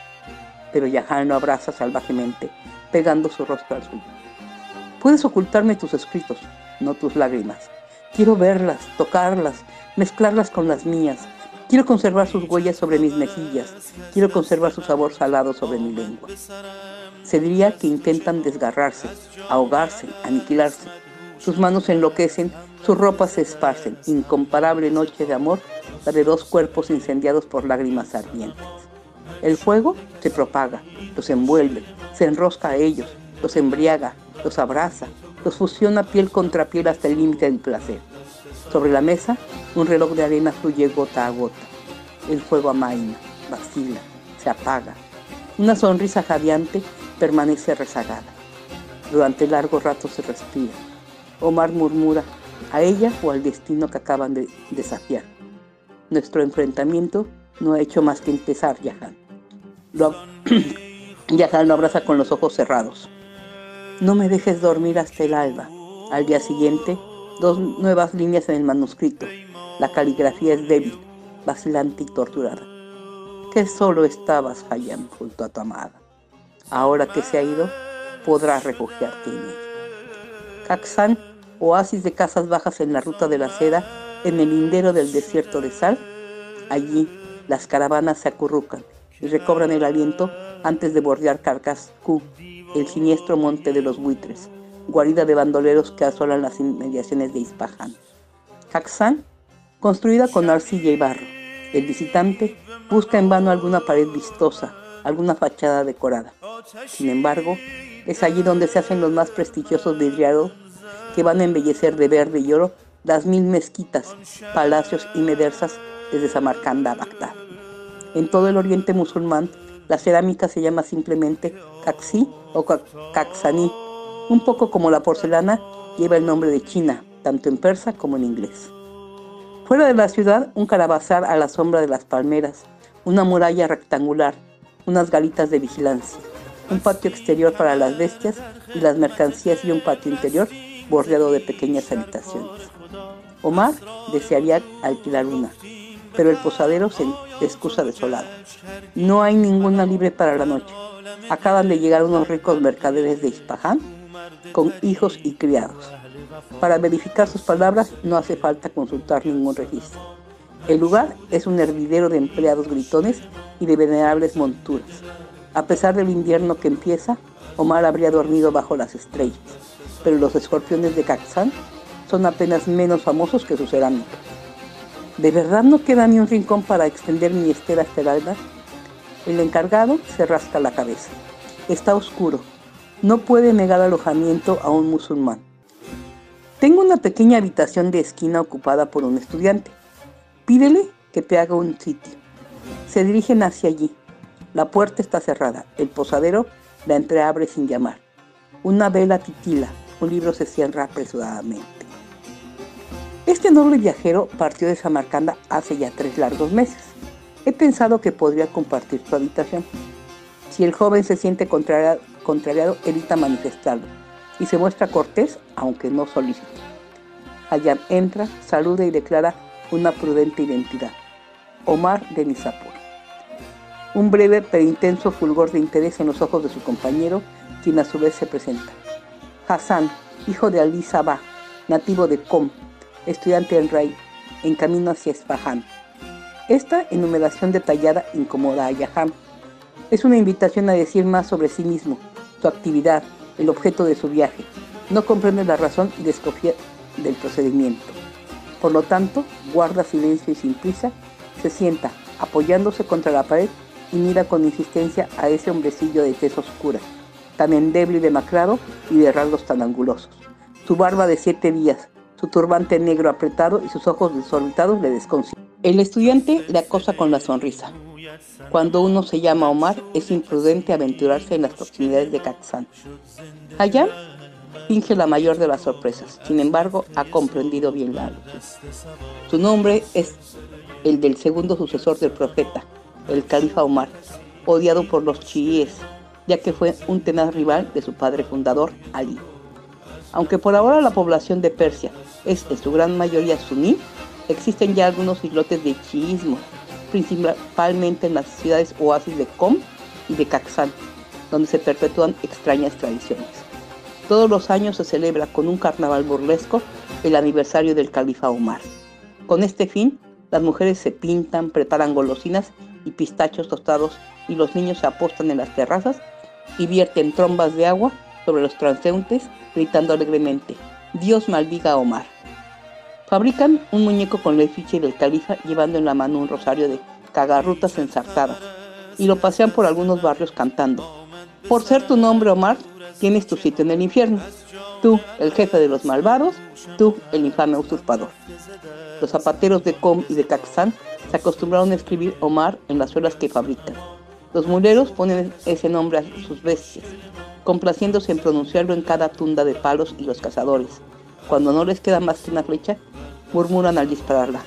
Pero Yahan lo abraza salvajemente, pegando su rostro al suyo. Puedes ocultarme tus escritos, no tus lágrimas. Quiero verlas, tocarlas, mezclarlas con las mías, Quiero conservar sus huellas sobre mis mejillas. Quiero conservar su sabor salado sobre mi lengua. Se diría que intentan desgarrarse, ahogarse, aniquilarse. Sus manos enloquecen, sus ropas se esparcen. Incomparable noche de amor, la de dos cuerpos incendiados por lágrimas ardientes. El fuego se propaga, los envuelve, se enrosca a ellos, los embriaga, los abraza, los fusiona piel contra piel hasta el límite del placer. Sobre la mesa, un reloj de arena fluye gota a gota. El fuego amaina, vacila, se apaga. Una sonrisa jadeante permanece rezagada. Durante largo rato se respira. Omar murmura a ella o al destino que acaban de desafiar. Nuestro enfrentamiento no ha hecho más que empezar, Yahan. Lo, Yahan lo abraza con los ojos cerrados. No me dejes dormir hasta el alba. Al día siguiente, dos nuevas líneas en el manuscrito. La caligrafía es débil, vacilante y torturada. Que solo estabas, Hayam, junto a tu amada. Ahora que se ha ido, podrás refugiarte en ella. Caxán, oasis de casas bajas en la ruta de la seda, en el lindero del desierto de sal. Allí las caravanas se acurrucan y recobran el aliento antes de bordear Carcascú, el siniestro monte de los buitres guarida de bandoleros que asolan las inmediaciones de Ispahan. Caxán, construida con arcilla y barro. El visitante busca en vano alguna pared vistosa, alguna fachada decorada. Sin embargo, es allí donde se hacen los más prestigiosos vidriados que van a embellecer de verde y oro las mil mezquitas, palacios y medersas desde Samarcanda a Bagdad. En todo el oriente musulmán, la cerámica se llama simplemente Caxí o Caxaní, un poco como la porcelana, lleva el nombre de China, tanto en persa como en inglés. Fuera de la ciudad, un carabazar a la sombra de las palmeras, una muralla rectangular, unas galitas de vigilancia, un patio exterior para las bestias y las mercancías y un patio interior bordeado de pequeñas habitaciones. Omar desearía alquilar una, pero el posadero se excusa desolado. No hay ninguna libre para la noche. Acaban de llegar unos ricos mercaderes de Ispahan con hijos y criados. Para verificar sus palabras no hace falta consultar ningún registro. El lugar es un hervidero de empleados gritones y de venerables monturas. A pesar del invierno que empieza, Omar habría dormido bajo las estrellas, pero los escorpiones de Caxán son apenas menos famosos que su cerámica. ¿De verdad no queda ni un rincón para extender mi estera hasta el alba? El encargado se rasca la cabeza. Está oscuro, no puede negar alojamiento a un musulmán. Tengo una pequeña habitación de esquina ocupada por un estudiante. Pídele que te haga un sitio. Se dirigen hacia allí. La puerta está cerrada. El posadero la entreabre sin llamar. Una vela titila. Un libro se cierra apresuradamente. Este noble viajero partió de Samarcanda hace ya tres largos meses. He pensado que podría compartir su habitación. Si el joven se siente contrariado, contrariado evita manifestarlo y se muestra cortés aunque no solícito. Hayam entra, saluda y declara una prudente identidad. Omar de Nizapur. Un breve pero intenso fulgor de interés en los ojos de su compañero, quien a su vez se presenta. Hassan, hijo de Ali Sabah, nativo de Qom, estudiante en Ray, en camino hacia Esfahan. Esta enumeración detallada incomoda a Yaham. Es una invitación a decir más sobre sí mismo, su actividad, el objeto de su viaje. No comprende la razón y desconfía del procedimiento. Por lo tanto, guarda silencio y sin prisa, se sienta apoyándose contra la pared y mira con insistencia a ese hombrecillo de tez oscura, tan endeble y demacrado y de rasgos tan angulosos. Su barba de siete días, su turbante negro apretado y sus ojos desorbitados le desconciertan. El estudiante le acosa con la sonrisa. Cuando uno se llama Omar, es imprudente aventurarse en las proximidades de Katzán. Allá finge la mayor de las sorpresas, sin embargo, ha comprendido bien la Su nombre es el del segundo sucesor del profeta, el califa Omar, odiado por los chiíes, ya que fue un tenaz rival de su padre fundador, Ali. Aunque por ahora la población de Persia es en su gran mayoría suní, existen ya algunos islotes de chiismo, principalmente en las ciudades oasis de Qom y de Kaxán, donde se perpetúan extrañas tradiciones. Todos los años se celebra con un carnaval burlesco el aniversario del califa Omar. Con este fin, las mujeres se pintan, preparan golosinas y pistachos tostados y los niños se apostan en las terrazas y vierten trombas de agua sobre los transeúntes gritando alegremente, Dios maldiga a Omar. Fabrican un muñeco con la efigie del califa llevando en la mano un rosario de cagarrutas ensartadas y lo pasean por algunos barrios cantando. Por ser tu nombre Omar, tienes tu sitio en el infierno. Tú, el jefe de los malvados, tú, el infame usurpador. Los zapateros de Com y de Caxán se acostumbraron a escribir Omar en las suelas que fabrican. Los muleros ponen ese nombre a sus bestias, complaciéndose en pronunciarlo en cada tunda de palos y los cazadores. Cuando no les queda más que una flecha, murmuran al dispararla.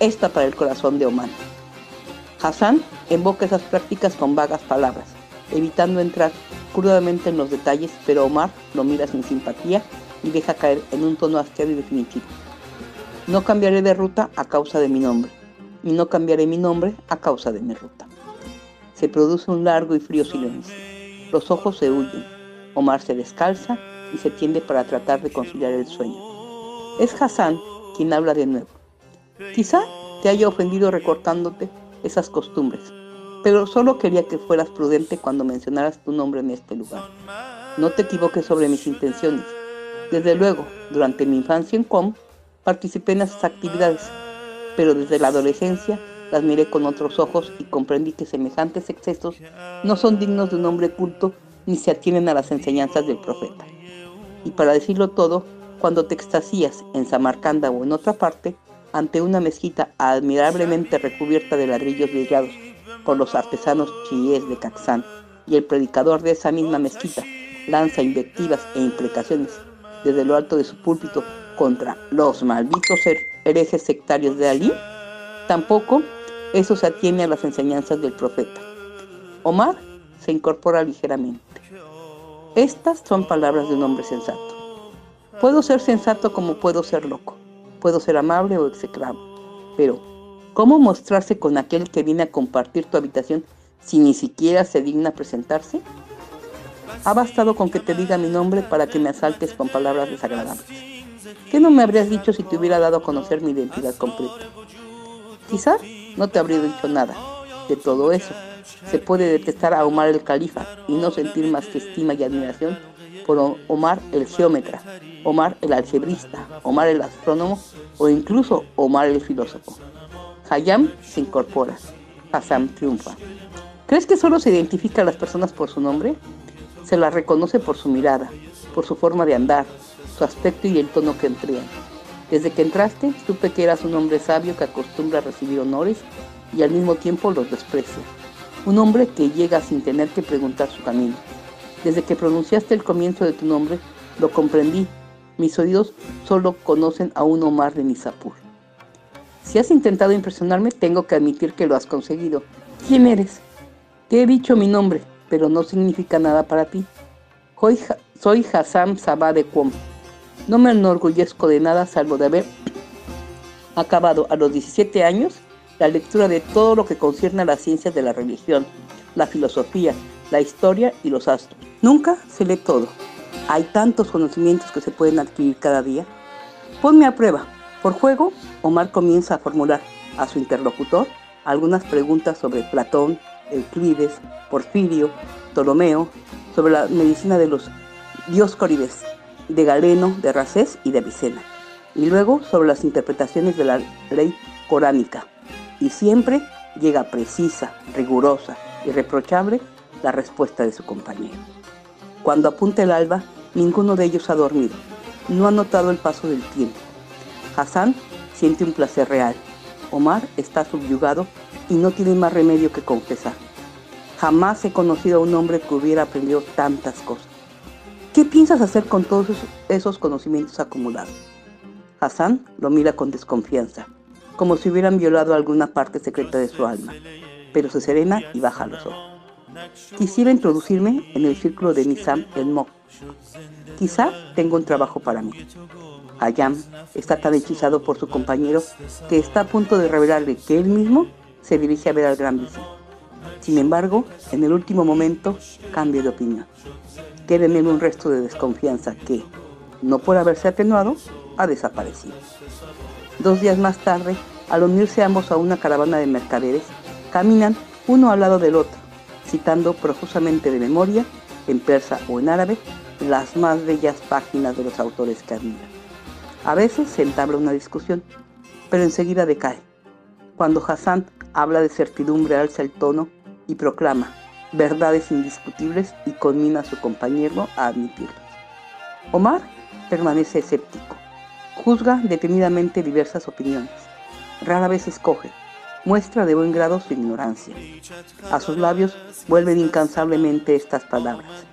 Esta para el corazón de Omar. Hassan invoca esas prácticas con vagas palabras, evitando entrar crudamente en los detalles, pero Omar lo mira sin simpatía y deja caer en un tono austero y definitivo. No cambiaré de ruta a causa de mi nombre, y no cambiaré mi nombre a causa de mi ruta. Se produce un largo y frío silencio. Los ojos se huyen. Omar se descalza y se tiende para tratar de conciliar el sueño. Es Hassan quien habla de nuevo. Quizá te haya ofendido recortándote esas costumbres, pero solo quería que fueras prudente cuando mencionaras tu nombre en este lugar. No te equivoques sobre mis intenciones. Desde luego, durante mi infancia en Com, participé en esas actividades, pero desde la adolescencia las miré con otros ojos y comprendí que semejantes excesos no son dignos de un hombre culto ni se atienen a las enseñanzas del profeta. Y para decirlo todo, cuando te extasías en Samarcanda o en otra parte, ante una mezquita admirablemente recubierta de ladrillos vidriados por los artesanos chiíes de Caxán, y el predicador de esa misma mezquita lanza invectivas e imprecaciones desde lo alto de su púlpito contra los malditos herejes sectarios de Ali, tampoco eso se atiene a las enseñanzas del profeta. Omar se incorpora ligeramente. Estas son palabras de un hombre sensato. Puedo ser sensato como puedo ser loco. Puedo ser amable o execrable. Pero, ¿cómo mostrarse con aquel que viene a compartir tu habitación si ni siquiera se digna presentarse? Ha bastado con que te diga mi nombre para que me asaltes con palabras desagradables. ¿Qué no me habrías dicho si te hubiera dado a conocer mi identidad completa? Quizás no te habría dicho nada de todo eso. Se puede detestar a Omar el Califa y no sentir más que estima y admiración por Omar el geómetra, Omar el algebrista, Omar el astrónomo o incluso Omar el filósofo. Hayam se incorpora, Hassan triunfa. ¿Crees que solo se identifica a las personas por su nombre? Se las reconoce por su mirada, por su forma de andar, su aspecto y el tono que emplean. Desde que entraste, supe que eras un hombre sabio que acostumbra a recibir honores y al mismo tiempo los desprecia. Un hombre que llega sin tener que preguntar su camino. Desde que pronunciaste el comienzo de tu nombre, lo comprendí. Mis oídos solo conocen a un Omar de Nizapur. Si has intentado impresionarme, tengo que admitir que lo has conseguido. ¿Quién eres? Te he dicho mi nombre, pero no significa nada para ti. Soy, Hassan Sabah de Qom. No me enorgullezco de nada salvo de haber acabado a los 17 años la lectura de todo lo que concierne a las ciencias de la religión, la filosofía, la historia y los astros. Nunca se lee todo. Hay tantos conocimientos que se pueden adquirir cada día. Ponme a prueba. Por juego, Omar comienza a formular a su interlocutor algunas preguntas sobre Platón, Euclides, Porfirio, Ptolomeo, sobre la medicina de los Dioscórides, de Galeno, de Racés y de Avicena, y luego sobre las interpretaciones de la ley coránica, y siempre llega precisa, rigurosa, irreprochable la respuesta de su compañero. Cuando apunta el alba, ninguno de ellos ha dormido, no ha notado el paso del tiempo. Hassan siente un placer real. Omar está subyugado y no tiene más remedio que confesar. Jamás he conocido a un hombre que hubiera aprendido tantas cosas. ¿Qué piensas hacer con todos esos conocimientos acumulados? Hassan lo mira con desconfianza, como si hubieran violado alguna parte secreta de su alma, pero se serena y baja los ojos. Quisiera introducirme en el círculo de Nizam el Mok. Quizá tenga un trabajo para mí. Hayam está tan hechizado por su compañero que está a punto de revelarle que él mismo se dirige a ver al gran visir. Sin embargo, en el último momento cambia de opinión. Queda en un resto de desconfianza que, no por haberse atenuado, ha desaparecido. Dos días más tarde, al unirse ambos a una caravana de mercaderes, caminan uno al lado del otro, citando profusamente de memoria, en persa o en árabe, las más bellas páginas de los autores que admiran. A veces se entabla una discusión, pero enseguida decae. Cuando Hassan habla de certidumbre, alza el tono y proclama verdades indiscutibles y conmina a su compañero a admitirlas. Omar permanece escéptico, juzga detenidamente diversas opiniones, rara vez escoge, muestra de buen grado su ignorancia. A sus labios vuelven incansablemente estas palabras.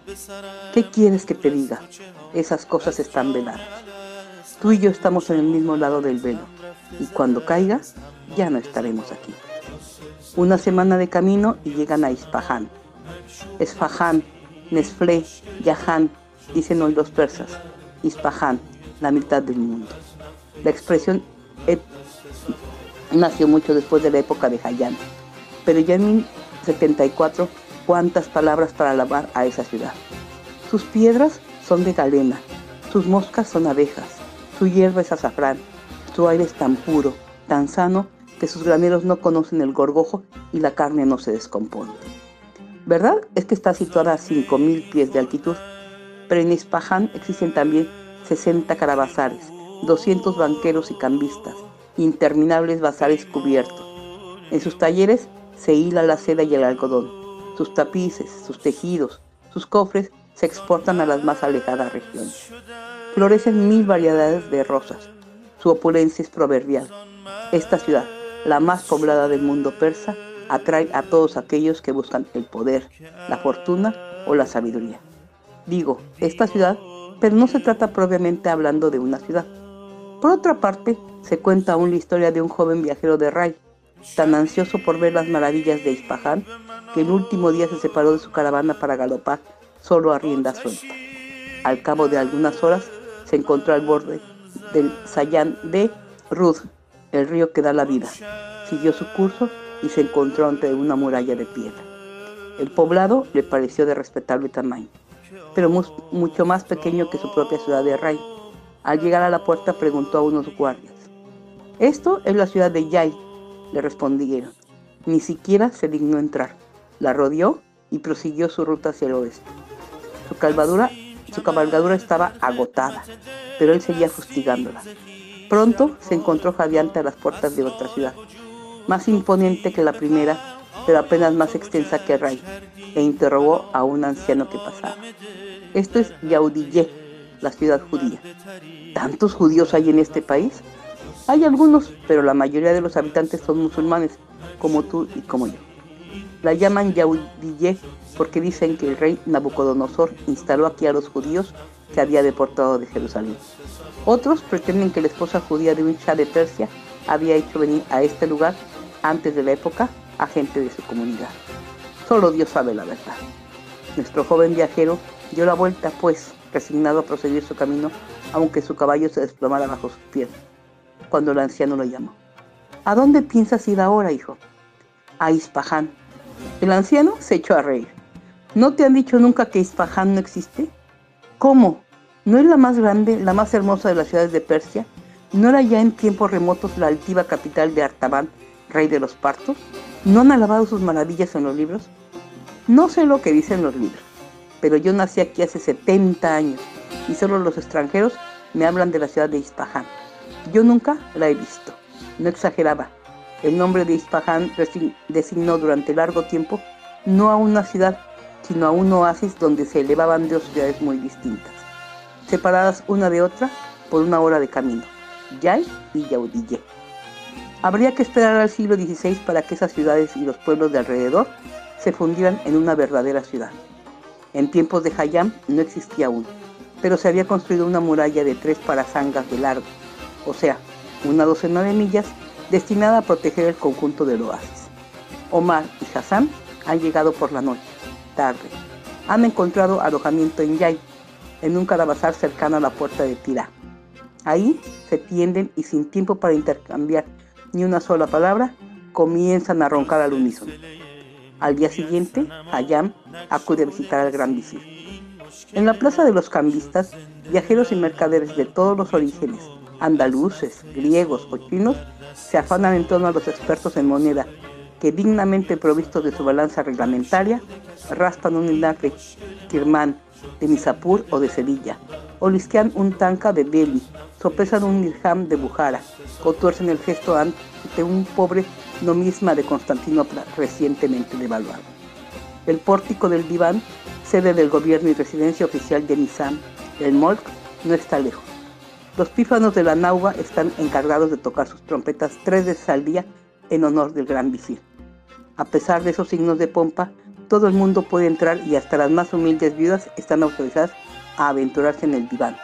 ¿Qué quieres que te diga? Esas cosas están veladas. Tú y yo estamos en el mismo lado del velo, y cuando caiga, ya no estaremos aquí. Una semana de camino y llegan a Ispahan. Esfahan, Nesfle, Yahan, dicen hoy los persas. Ispahan, la mitad del mundo. La expresión nació mucho después de la época de Hayyan, pero ya en 1074, cuántas palabras para alabar a esa ciudad. Sus piedras son de galena, sus moscas son abejas, su hierba es azafrán, su aire es tan puro, tan sano, que sus graneros no conocen el gorgojo y la carne no se descompone. ¿Verdad? Es que está situada a 5.000 pies de altitud, pero en Ispahan existen también 60 carabazares, 200 banqueros y cambistas, interminables bazares cubiertos. En sus talleres se hila la seda y el algodón. Sus tapices, sus tejidos, sus cofres se exportan a las más alejadas regiones. Florecen mil variedades de rosas. Su opulencia es proverbial. Esta ciudad, la más poblada del mundo persa, atrae a todos aquellos que buscan el poder, la fortuna o la sabiduría. Digo, esta ciudad, pero no se trata propiamente hablando de una ciudad. Por otra parte, se cuenta aún la historia de un joven viajero de Ray, tan ansioso por ver las maravillas de Ispahan, que el último día se separó de su caravana para galopar solo a rienda suelta. Al cabo de algunas horas se encontró al borde del Sayan de Rud, el río que da la vida. Siguió su curso y se encontró ante una muralla de piedra. El poblado le pareció de respetable tamaño, pero mucho más pequeño que su propia ciudad de Ray. Al llegar a la puerta preguntó a unos guardias, esto es la ciudad de Yai, le respondieron. Ni siquiera se dignó entrar. La rodeó y prosiguió su ruta hacia el oeste. Su, calvadura, su cabalgadura estaba agotada, pero él seguía fustigándola. Pronto se encontró jadeante a las puertas de otra ciudad, más imponente que la primera, pero apenas más extensa que Ray, e interrogó a un anciano que pasaba. Esto es Yaudillé, la ciudad judía. ¿Tantos judíos hay en este país? Hay algunos, pero la mayoría de los habitantes son musulmanes, como tú y como yo. La llaman Yaudillé porque dicen que el rey Nabucodonosor instaló aquí a los judíos que había deportado de Jerusalén. Otros pretenden que la esposa judía de un shah de Persia había hecho venir a este lugar antes de la época a gente de su comunidad. Solo Dios sabe la verdad. Nuestro joven viajero dio la vuelta, pues, resignado a proseguir su camino, aunque su caballo se desplomara bajo sus pies cuando el anciano lo llamó. ¿A dónde piensas ir ahora, hijo? A Ispahan. El anciano se echó a reír. ¿No te han dicho nunca que Ispahan no existe? ¿Cómo? ¿No es la más grande, la más hermosa de las ciudades de Persia? ¿No era ya en tiempos remotos la altiva capital de Artaban, rey de los partos? ¿No han alabado sus maravillas en los libros? No sé lo que dicen los libros, pero yo nací aquí hace 70 años y solo los extranjeros me hablan de la ciudad de Ispahan. Yo nunca la he visto. No exageraba. El nombre de Ispahan designó durante largo tiempo no a una ciudad, sino a un oasis donde se elevaban dos ciudades muy distintas, separadas una de otra por una hora de camino, Yay y Yaudille. Habría que esperar al siglo XVI para que esas ciudades y los pueblos de alrededor se fundieran en una verdadera ciudad. En tiempos de Hayam no existía aún, pero se había construido una muralla de tres parasangas de largo, o sea, una docena de millas, destinada a proteger el conjunto del oasis. Omar y Hassan han llegado por la noche, tarde. Han encontrado alojamiento en Yay, en un carabazar cercano a la puerta de Tirá. Ahí se tienden y sin tiempo para intercambiar ni una sola palabra, comienzan a roncar al unísono. Al día siguiente, Hayam acude a visitar al gran visir. En la plaza de los cambistas, viajeros y mercaderes de todos los orígenes, andaluces, griegos o chinos, se afanan en torno a los expertos en moneda, que dignamente provistos de su balanza reglamentaria, raspan un linaje kirmán de Misapur o de Sevilla, o lisquean un tanca de Delhi, sopesan un dirham de Bujara, o el gesto ante un pobre nomisma de Constantinopla recientemente devaluado. El pórtico del diván, sede del gobierno y residencia oficial de Nizam, el Molk, no está lejos. Los pífanos de la Nauba están encargados de tocar sus trompetas tres veces al día en honor del gran visir. A pesar de esos signos de pompa, todo el mundo puede entrar y hasta las más humildes viudas están autorizadas a aventurarse en el diván,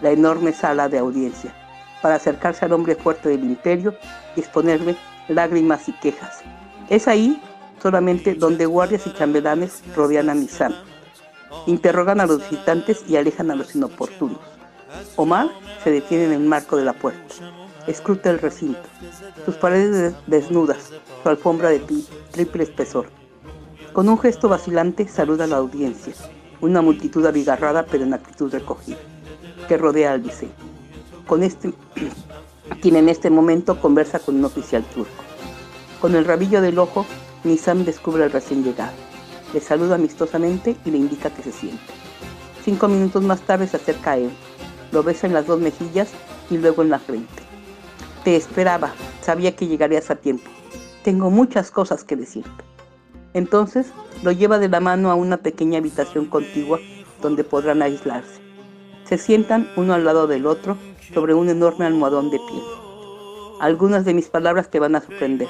la enorme sala de audiencia, para acercarse al hombre fuerte del imperio y exponerle lágrimas y quejas. Es ahí solamente donde guardias y chambelanes rodean a Nizam, interrogan a los visitantes y alejan a los inoportunos. Omar se detiene en el marco de la puerta, escruta el recinto, sus paredes desnudas, su alfombra de triple espesor. Con un gesto vacilante saluda a la audiencia, una multitud abigarrada pero en actitud recogida, que rodea al diseño. Con este quien en este momento conversa con un oficial turco. Con el rabillo del ojo, Nizam descubre al recién llegado. Le saluda amistosamente y le indica que se siente. Cinco minutos más tarde se acerca a él, lo besa en las dos mejillas y luego en la frente. Te esperaba, sabía que llegarías a tiempo. Tengo muchas cosas que decirte. Entonces lo lleva de la mano a una pequeña habitación contigua donde podrán aislarse. Se sientan uno al lado del otro sobre un enorme almohadón de piel. Algunas de mis palabras te van a sorprender,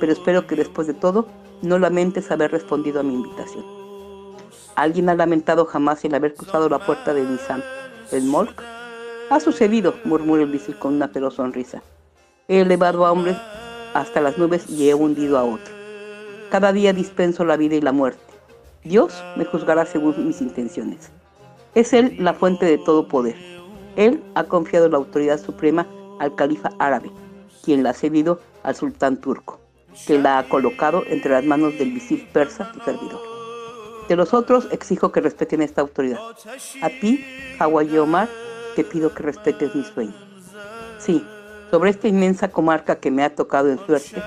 pero espero que después de todo no lamentes haber respondido a mi invitación. ¿Alguien ha lamentado jamás el haber cruzado la puerta de Nissan, el Molk? Ha sucedido, murmuró el visir con una feroz sonrisa. He elevado a hombres hasta las nubes y he hundido a otros. Cada día dispenso la vida y la muerte. Dios me juzgará según mis intenciones. Es Él la fuente de todo poder él ha confiado la autoridad suprema al califa árabe, quien la ha cedido al sultán turco, que la ha colocado entre las manos del visir persa, tu servidor. De los otros exijo que respeten esta autoridad. A ti, Hawaii Omar, te pido que respetes mi sueño. Sí, sobre esta inmensa comarca que me ha tocado en suerte,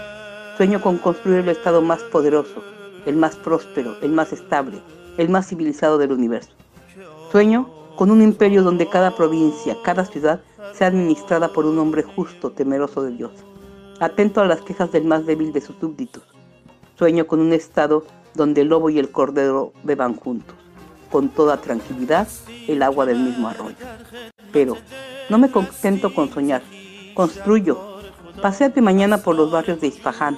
sueño con construir el estado más poderoso, el más próspero, el más estable, el más civilizado del universo. Sueño con un imperio donde cada provincia, cada ciudad sea administrada por un hombre justo, temeroso de Dios, atento a las quejas del más débil de sus súbditos. Sueño con un estado donde el lobo y el cordero beban juntos, con toda tranquilidad, el agua del mismo arroyo. Pero no me contento con soñar, construyo. Paseate mañana por los barrios de Isfahan.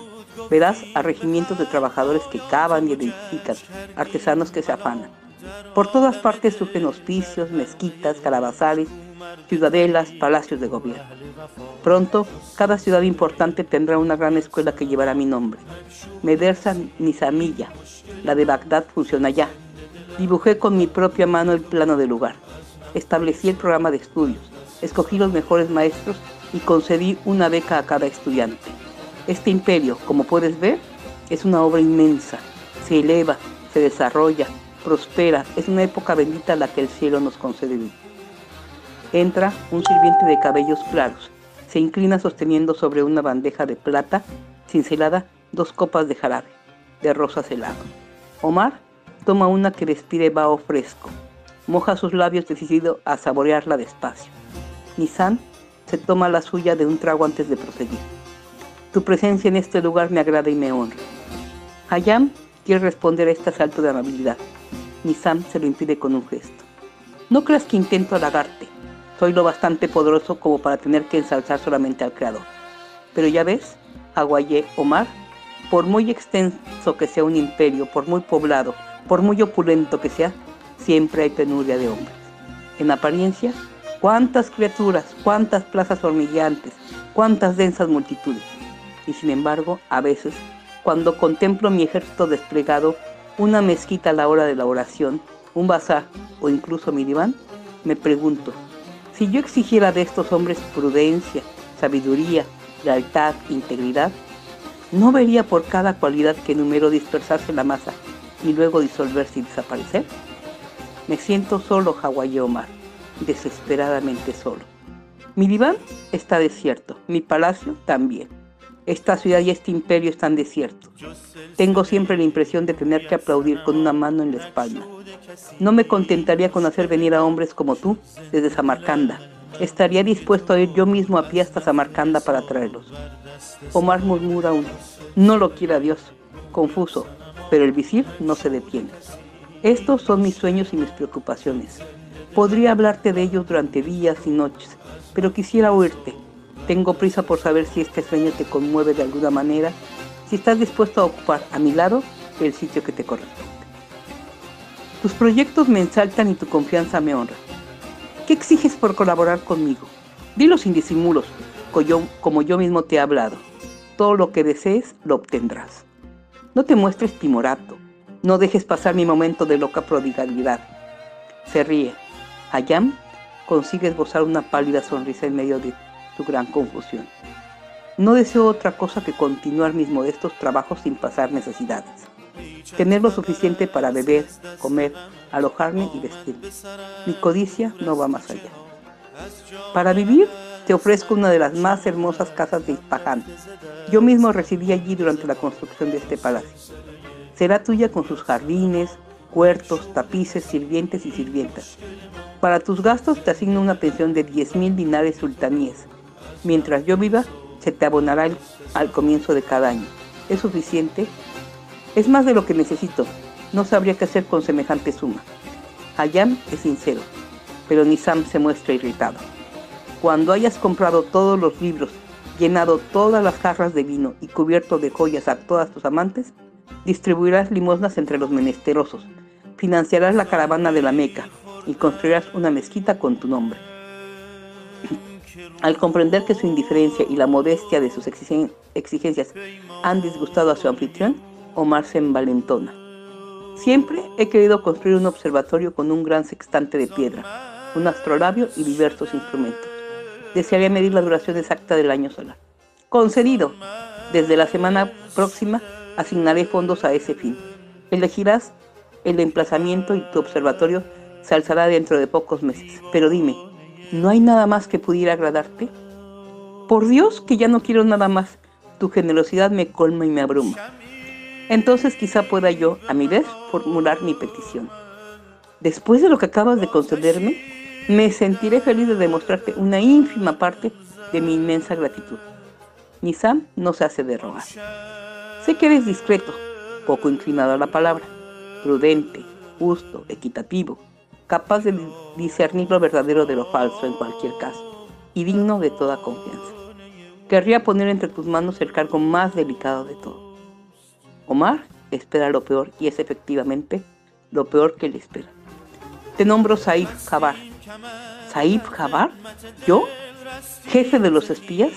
Verás a regimientos de trabajadores que cavan y edifican, artesanos que se afanan por todas partes surgen hospicios, mezquitas, calabazales, ciudadelas, palacios de gobierno. Pronto, cada ciudad importante tendrá una gran escuela que llevará mi nombre. Medersa Nizamilla, la de Bagdad, funciona ya. Dibujé con mi propia mano el plano del lugar. Establecí el programa de estudios, escogí los mejores maestros y concedí una beca a cada estudiante. Este imperio, como puedes ver, es una obra inmensa. Se eleva, se desarrolla, prospera, es una época bendita la que el cielo nos concede Entra un sirviente de cabellos claros, se inclina sosteniendo sobre una bandeja de plata cincelada dos copas de jarabe, de rosas helado. Omar Toma una que respire vaho fresco. Moja sus labios decidido a saborearla despacio. Nisan se toma la suya de un trago antes de proseguir. Tu presencia en este lugar me agrada y me honra. Hayam quiere responder a este asalto de amabilidad. Nisam se lo impide con un gesto. No creas que intento halagarte. Soy lo bastante poderoso como para tener que ensalzar solamente al Creador. Pero ya ves, Aguayé Omar, por muy extenso que sea un imperio, por muy poblado, por muy opulento que sea, siempre hay penuria de hombres. En apariencia, cuántas criaturas, cuántas plazas hormigueantes, cuántas densas multitudes. Y sin embargo, a veces, cuando contemplo mi ejército desplegado, una mezquita a la hora de la oración, un bazar o incluso mi diván, me pregunto, si yo exigiera de estos hombres prudencia, sabiduría, lealtad, integridad, ¿no vería por cada cualidad que enumero dispersarse la masa y luego disolverse y desaparecer? Me siento solo, Hawái Omar, desesperadamente solo. Mi diván está desierto, mi palacio también. Esta ciudad y este imperio están desiertos. Tengo siempre la impresión de tener que aplaudir con una mano en la espalda. No me contentaría con hacer venir a hombres como tú desde Samarcanda. Estaría dispuesto a ir yo mismo a pie hasta Samarcanda para traerlos. Omar murmura aún. No lo quiera Dios. Confuso, pero el visir no se detiene. Estos son mis sueños y mis preocupaciones. Podría hablarte de ellos durante días y noches, pero quisiera oírte. Tengo prisa por saber si este sueño te conmueve de alguna manera, si estás dispuesto a ocupar a mi lado el sitio que te corresponde. Tus proyectos me ensaltan y tu confianza me honra. ¿Qué exiges por colaborar conmigo? Dilo sin disimulos, como yo mismo te he hablado. Todo lo que desees lo obtendrás. No te muestres timorato. No dejes pasar mi momento de loca prodigalidad. Se ríe. Ayam consigue esbozar una pálida sonrisa en medio de su gran confusión. No deseo otra cosa que continuar mis modestos trabajos sin pasar necesidades. Tener lo suficiente para beber, comer, alojarme y vestirme. Mi codicia no va más allá. Para vivir, te ofrezco una de las más hermosas casas de Ispahán. Yo mismo residí allí durante la construcción de este palacio. Será tuya con sus jardines, huertos, tapices, sirvientes y sirvientas. Para tus gastos te asigno una pensión de 10.000 dinares sultaníes. Mientras yo viva, se te abonará al comienzo de cada año. ¿Es suficiente? Es más de lo que necesito. No sabría qué hacer con semejante suma. Hayam es sincero, pero Nisam se muestra irritado. Cuando hayas comprado todos los libros, llenado todas las jarras de vino y cubierto de joyas a todas tus amantes, distribuirás limosnas entre los menesterosos, financiarás la caravana de la Meca y construirás una mezquita con tu nombre. Al comprender que su indiferencia y la modestia de sus exigencias han disgustado a su anfitrión, Omar se envalentona. Siempre he querido construir un observatorio con un gran sextante de piedra, un astrolabio y diversos instrumentos. Desearía medir la duración exacta del año solar. Concedido. Desde la semana próxima asignaré fondos a ese fin. Elegirás el emplazamiento y tu observatorio se alzará dentro de pocos meses. Pero dime, ¿no hay nada más que pudiera agradarte? Por Dios que ya no quiero nada más. Tu generosidad me colma y me abruma. Entonces quizá pueda yo, a mi vez, formular mi petición. Después de lo que acabas de concederme, me sentiré feliz de demostrarte una ínfima parte de mi inmensa gratitud. Nisam no se hace de rogar. Sé que eres discreto, poco inclinado a la palabra, prudente, justo, equitativo, capaz de discernir lo verdadero de lo falso en cualquier caso, y digno de toda confianza. Querría poner entre tus manos el cargo más delicado de todo. Omar espera lo peor y es efectivamente lo peor que le espera. Te nombro Saif Jabar. ¿Saif Jabar? ¿Yo? ¿Jefe de los espías?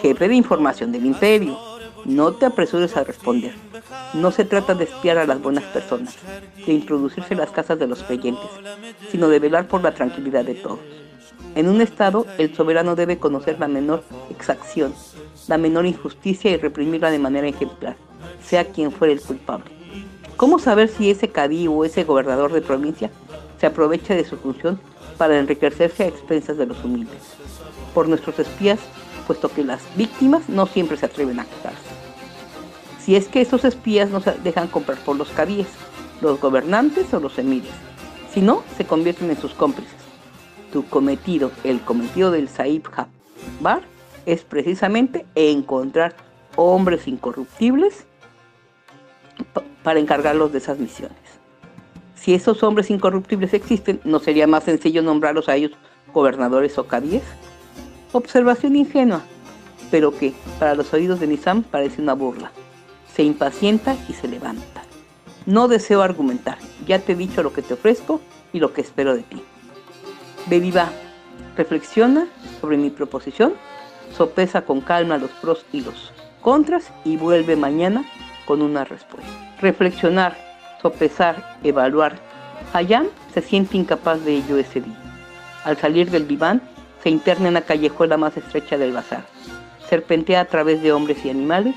Jefe de información del imperio no te apresures a responder. No se trata de espiar a las buenas personas, de introducirse en las casas de los creyentes, sino de velar por la tranquilidad de todos. En un Estado, el soberano debe conocer la menor exacción, la menor injusticia y reprimirla de manera ejemplar, sea quien fuere el culpable. ¿Cómo saber si ese cadí o ese gobernador de provincia se aprovecha de su función para enriquecerse a expensas de los humildes? Por nuestros espías, puesto que las víctimas no siempre se atreven a quejarse si es que esos espías no se dejan comprar por los cabíes, los gobernantes o los emires. Si no, se convierten en sus cómplices. Tu cometido, el cometido del Saib Bar, es precisamente encontrar hombres incorruptibles para encargarlos de esas misiones. Si esos hombres incorruptibles existen, ¿no sería más sencillo nombrarlos a ellos gobernadores o cadíes? Observación ingenua, pero que para los oídos de Nizam parece una burla. Se impacienta y se levanta. No deseo argumentar, ya te he dicho lo que te ofrezco y lo que espero de ti. Bebiva, reflexiona sobre mi proposición, sopesa con calma los pros y los contras y vuelve mañana con una respuesta. Reflexionar, sopesar, evaluar. Hayam se siente incapaz de ello ese día. Al salir del diván, se interna en la callejuela más estrecha del bazar. Serpentea a través de hombres y animales,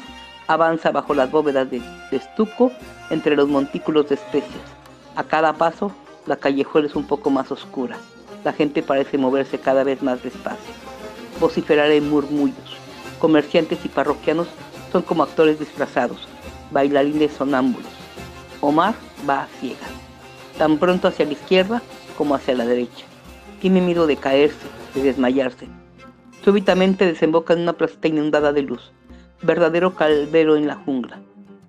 avanza bajo las bóvedas de, estuco entre los montículos de especias. A cada paso, la callejuela es un poco más oscura. La gente parece moverse cada vez más despacio. Vociferar en murmullos. Comerciantes y parroquianos son como actores disfrazados, bailarines sonámbulos. Omar va a ciegas, tan pronto hacia la izquierda como hacia la derecha. Tiene miedo de caerse, de desmayarse. Súbitamente desemboca en una placita inundada de luz, verdadero calvero en la jungla.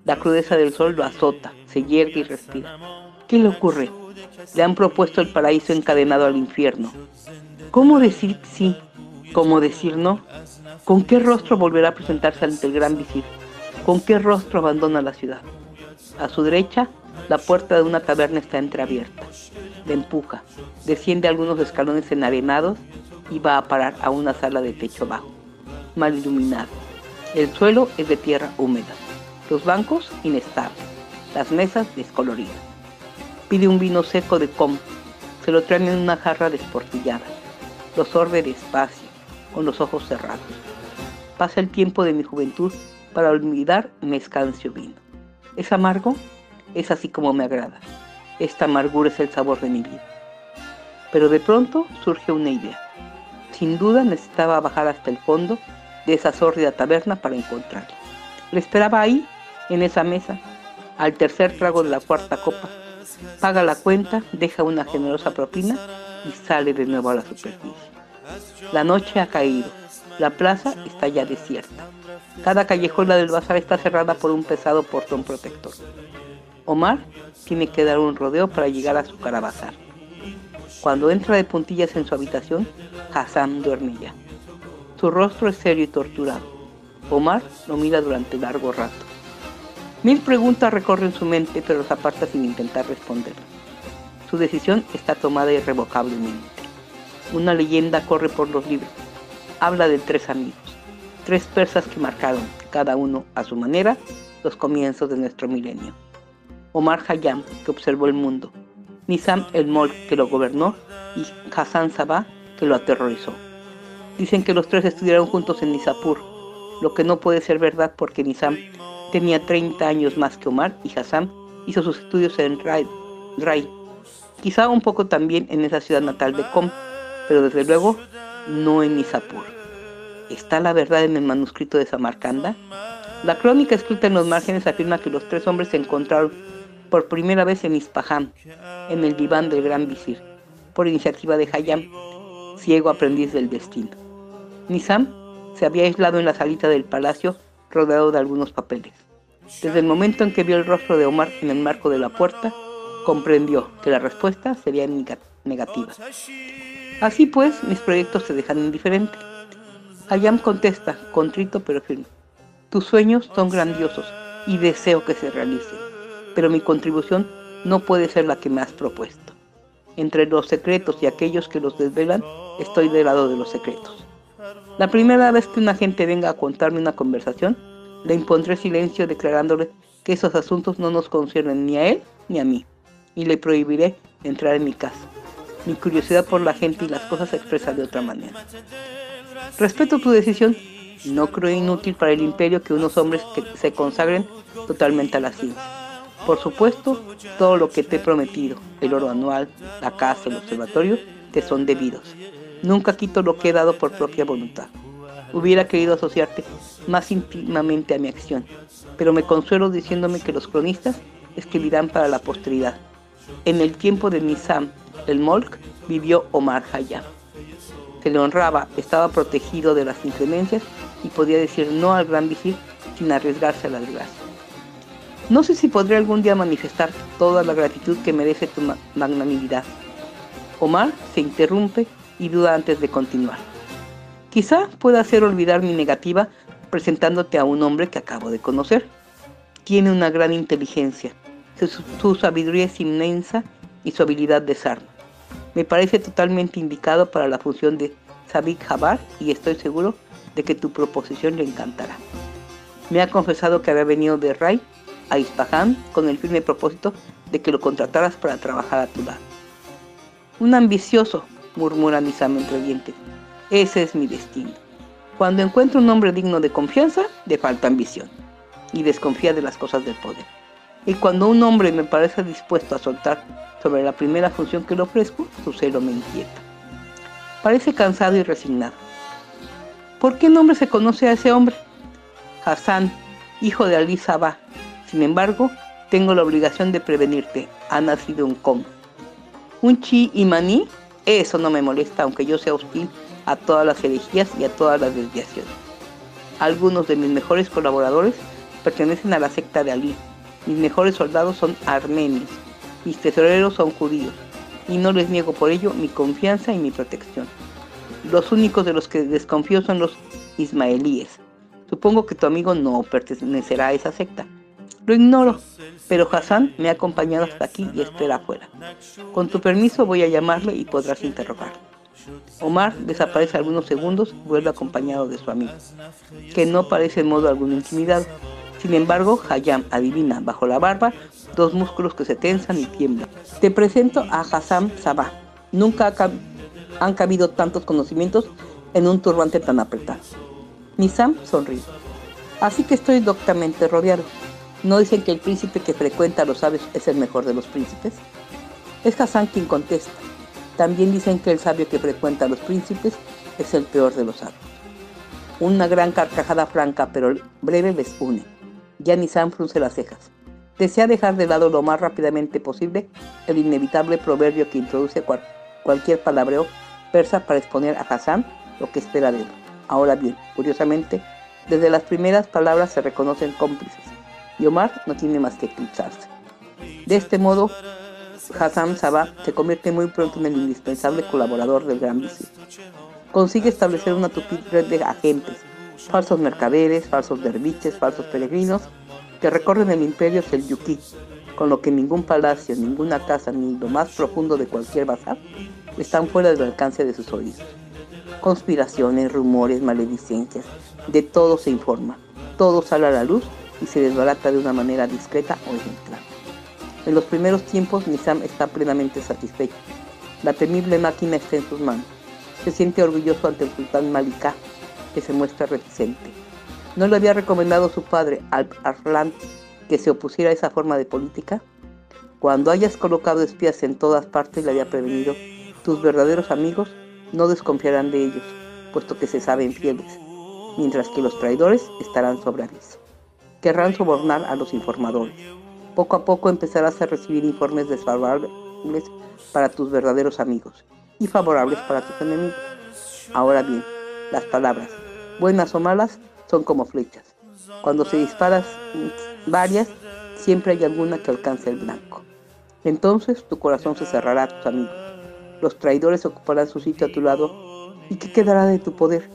La crudeza del sol lo azota, se hierve y respira. ¿Qué le ocurre? Le han propuesto el paraíso encadenado al infierno. ¿Cómo decir sí? ¿Cómo decir no? ¿Con qué rostro volverá a presentarse ante el gran visir? ¿Con qué rostro abandona la ciudad? A su derecha, la puerta de una taberna está entreabierta. Le empuja, desciende algunos escalones enarenados y va a parar a una sala de techo bajo, mal iluminado. El suelo es de tierra húmeda los bancos inestables, las mesas descoloridas. Pide un vino seco de com, se lo traen en una jarra desportillada. Lo sorbe despacio, con los ojos cerrados. Pasa el tiempo de mi juventud para olvidar mi escancio vino. ¿Es amargo? Es así como me agrada. Esta amargura es el sabor de mi vida. Pero de pronto surge una idea. Sin duda necesitaba bajar hasta el fondo de esa sórdida taberna para encontrarla. Le esperaba ahí en esa mesa, al tercer trago de la cuarta copa, paga la cuenta, deja una generosa propina y sale de nuevo a la superficie. La noche ha caído, la plaza está ya desierta. Cada callejuela del bazar está cerrada por un pesado portón protector. Omar tiene que dar un rodeo para llegar a su carabazar. Cuando entra de puntillas en su habitación, Hassan duerme ya. Su rostro es serio y torturado. Omar lo mira durante largo rato. Mil preguntas recorren su mente, pero los aparta sin intentar responder. Su decisión está tomada irrevocablemente. Una leyenda corre por los libros. Habla de tres amigos, tres persas que marcaron, cada uno a su manera, los comienzos de nuestro milenio. Omar Hayam, que observó el mundo, Nizam el Mol, que lo gobernó, y Hassan Sabah, que lo aterrorizó. Dicen que los tres estudiaron juntos en Nizapur, lo que no puede ser verdad porque Nizam Tenía 30 años más que Omar y Hassan hizo sus estudios en Rai, quizá un poco también en esa ciudad natal de Com, pero desde luego no en Nizapur. ¿Está la verdad en el manuscrito de Samarcanda? La crónica escrita en los márgenes afirma que los tres hombres se encontraron por primera vez en Ispahan, en el diván del gran visir, por iniciativa de Hayam, ciego aprendiz del destino. Nizam se había aislado en la salita del palacio rodeado de algunos papeles. Desde el momento en que vio el rostro de Omar en el marco de la puerta, comprendió que la respuesta sería negativa. Así pues, mis proyectos se dejan indiferentes. Ayam contesta, contrito pero firme. Tus sueños son grandiosos y deseo que se realicen, pero mi contribución no puede ser la que me has propuesto. Entre los secretos y aquellos que los desvelan, estoy del lado de los secretos. La primera vez que una gente venga a contarme una conversación, le impondré silencio declarándole que esos asuntos no nos conciernen ni a él ni a mí, y le prohibiré entrar en mi casa. Mi curiosidad por la gente y las cosas se expresa de otra manera. Respeto tu decisión, no creo inútil para el imperio que unos hombres se consagren totalmente a la ciencia. Por supuesto, todo lo que te he prometido, el oro anual, la casa, el observatorio, te son debidos. Nunca quito lo que he dado por propia voluntad. Hubiera querido asociarte más íntimamente a mi acción, pero me consuelo diciéndome que los cronistas escribirán para la posteridad. En el tiempo de Nizam el Molk vivió Omar Hayam. Se le honraba, estaba protegido de las inclemencias y podía decir no al gran visir sin arriesgarse a la desgracia. No sé si podré algún día manifestar toda la gratitud que merece tu magnanimidad. Omar se interrumpe y duda antes de continuar. Quizá pueda hacer olvidar mi negativa presentándote a un hombre que acabo de conocer. Tiene una gran inteligencia, su, sabiduría es inmensa y su habilidad de desarma. Me parece totalmente indicado para la función de Sabik Jabar y estoy seguro de que tu proposición le encantará. Me ha confesado que había venido de Ray a Ispahan con el firme propósito de que lo contrataras para trabajar a tu lado. Un ambicioso, murmura Nizam entre dientes. Ese es mi destino. Cuando encuentro un hombre digno de confianza, le falta ambición y desconfía de las cosas del poder. Y cuando un hombre me parece dispuesto a soltar sobre la primera función que le ofrezco, su celo me inquieta. Parece cansado y resignado. ¿Por qué nombre se conoce a ese hombre? Hassan, hijo de Ali Sabah. Sin embargo, tengo la obligación de prevenirte. Ha nacido un com. Un chi y maní, eso no me molesta, aunque yo sea hostil a todas las herejías y a todas las desviaciones. Algunos de mis mejores colaboradores pertenecen a la secta de Ali. Mis mejores soldados son armenios. Mis tesoreros son judíos. Y no les niego por ello mi confianza y mi protección. Los únicos de los que desconfío son los ismaelíes. Supongo que tu amigo no pertenecerá a esa secta. Lo ignoro, pero Hassan me ha acompañado hasta aquí y espera afuera. Con tu permiso voy a llamarle y podrás interrogarlo. Omar desaparece algunos segundos y vuelve acompañado de su amigo, que no parece en modo alguno intimidado. Sin embargo, Hayam adivina bajo la barba dos músculos que se tensan y tiemblan. Te presento a Hassan Sabah. Nunca han cabido tantos conocimientos en un turbante tan apretado. Nizam sonríe. Así que estoy doctamente rodeado. ¿No dicen que el príncipe que frecuenta a los sabios es el mejor de los príncipes? Es Hassan quien contesta. También dicen que el sabio que frecuenta a los príncipes es el peor de los sabios. Una gran carcajada franca pero breve les une. Ya frunce las cejas. Desea dejar de lado lo más rápidamente posible el inevitable proverbio que introduce cualquier palabreo persa para exponer a Hassan lo que espera de él. Ahora bien, curiosamente, desde las primeras palabras se reconocen cómplices y Omar no tiene más que eclipsarse. De este modo, Hassan Sabah se convierte muy pronto en el indispensable colaborador del gran visir. Consigue establecer una tupida red de agentes, falsos mercaderes, falsos derviches, falsos peregrinos, que recorren el imperio selyukí, con lo que ningún palacio, ninguna casa, ni lo más profundo de cualquier bazar están fuera del alcance de sus oídos. Conspiraciones, rumores, maledicencias, de todo se informa, todo sale a la luz y se desbarata de una manera discreta o ejemplar. En los primeros tiempos, Nizam está plenamente satisfecho. La temible máquina está en sus manos. Se siente orgulloso ante el sultán Malika, que se muestra reticente. ¿No le había recomendado su padre, Alp Arslan, que se opusiera a esa forma de política? Cuando hayas colocado espías en todas partes, le había prevenido, tus verdaderos amigos no desconfiarán de ellos, puesto que se saben fieles, mientras que los traidores estarán sobre aviso. Querrán sobornar a los informadores poco a poco empezarás a recibir informes desfavorables para tus verdaderos amigos y favorables para tus enemigos. Ahora bien, las palabras, buenas o malas, son como flechas. Cuando se disparas varias, siempre hay alguna que alcance el blanco. Entonces tu corazón se cerrará a tus amigos. Los traidores ocuparán su sitio a tu lado. ¿Y qué quedará de tu poder?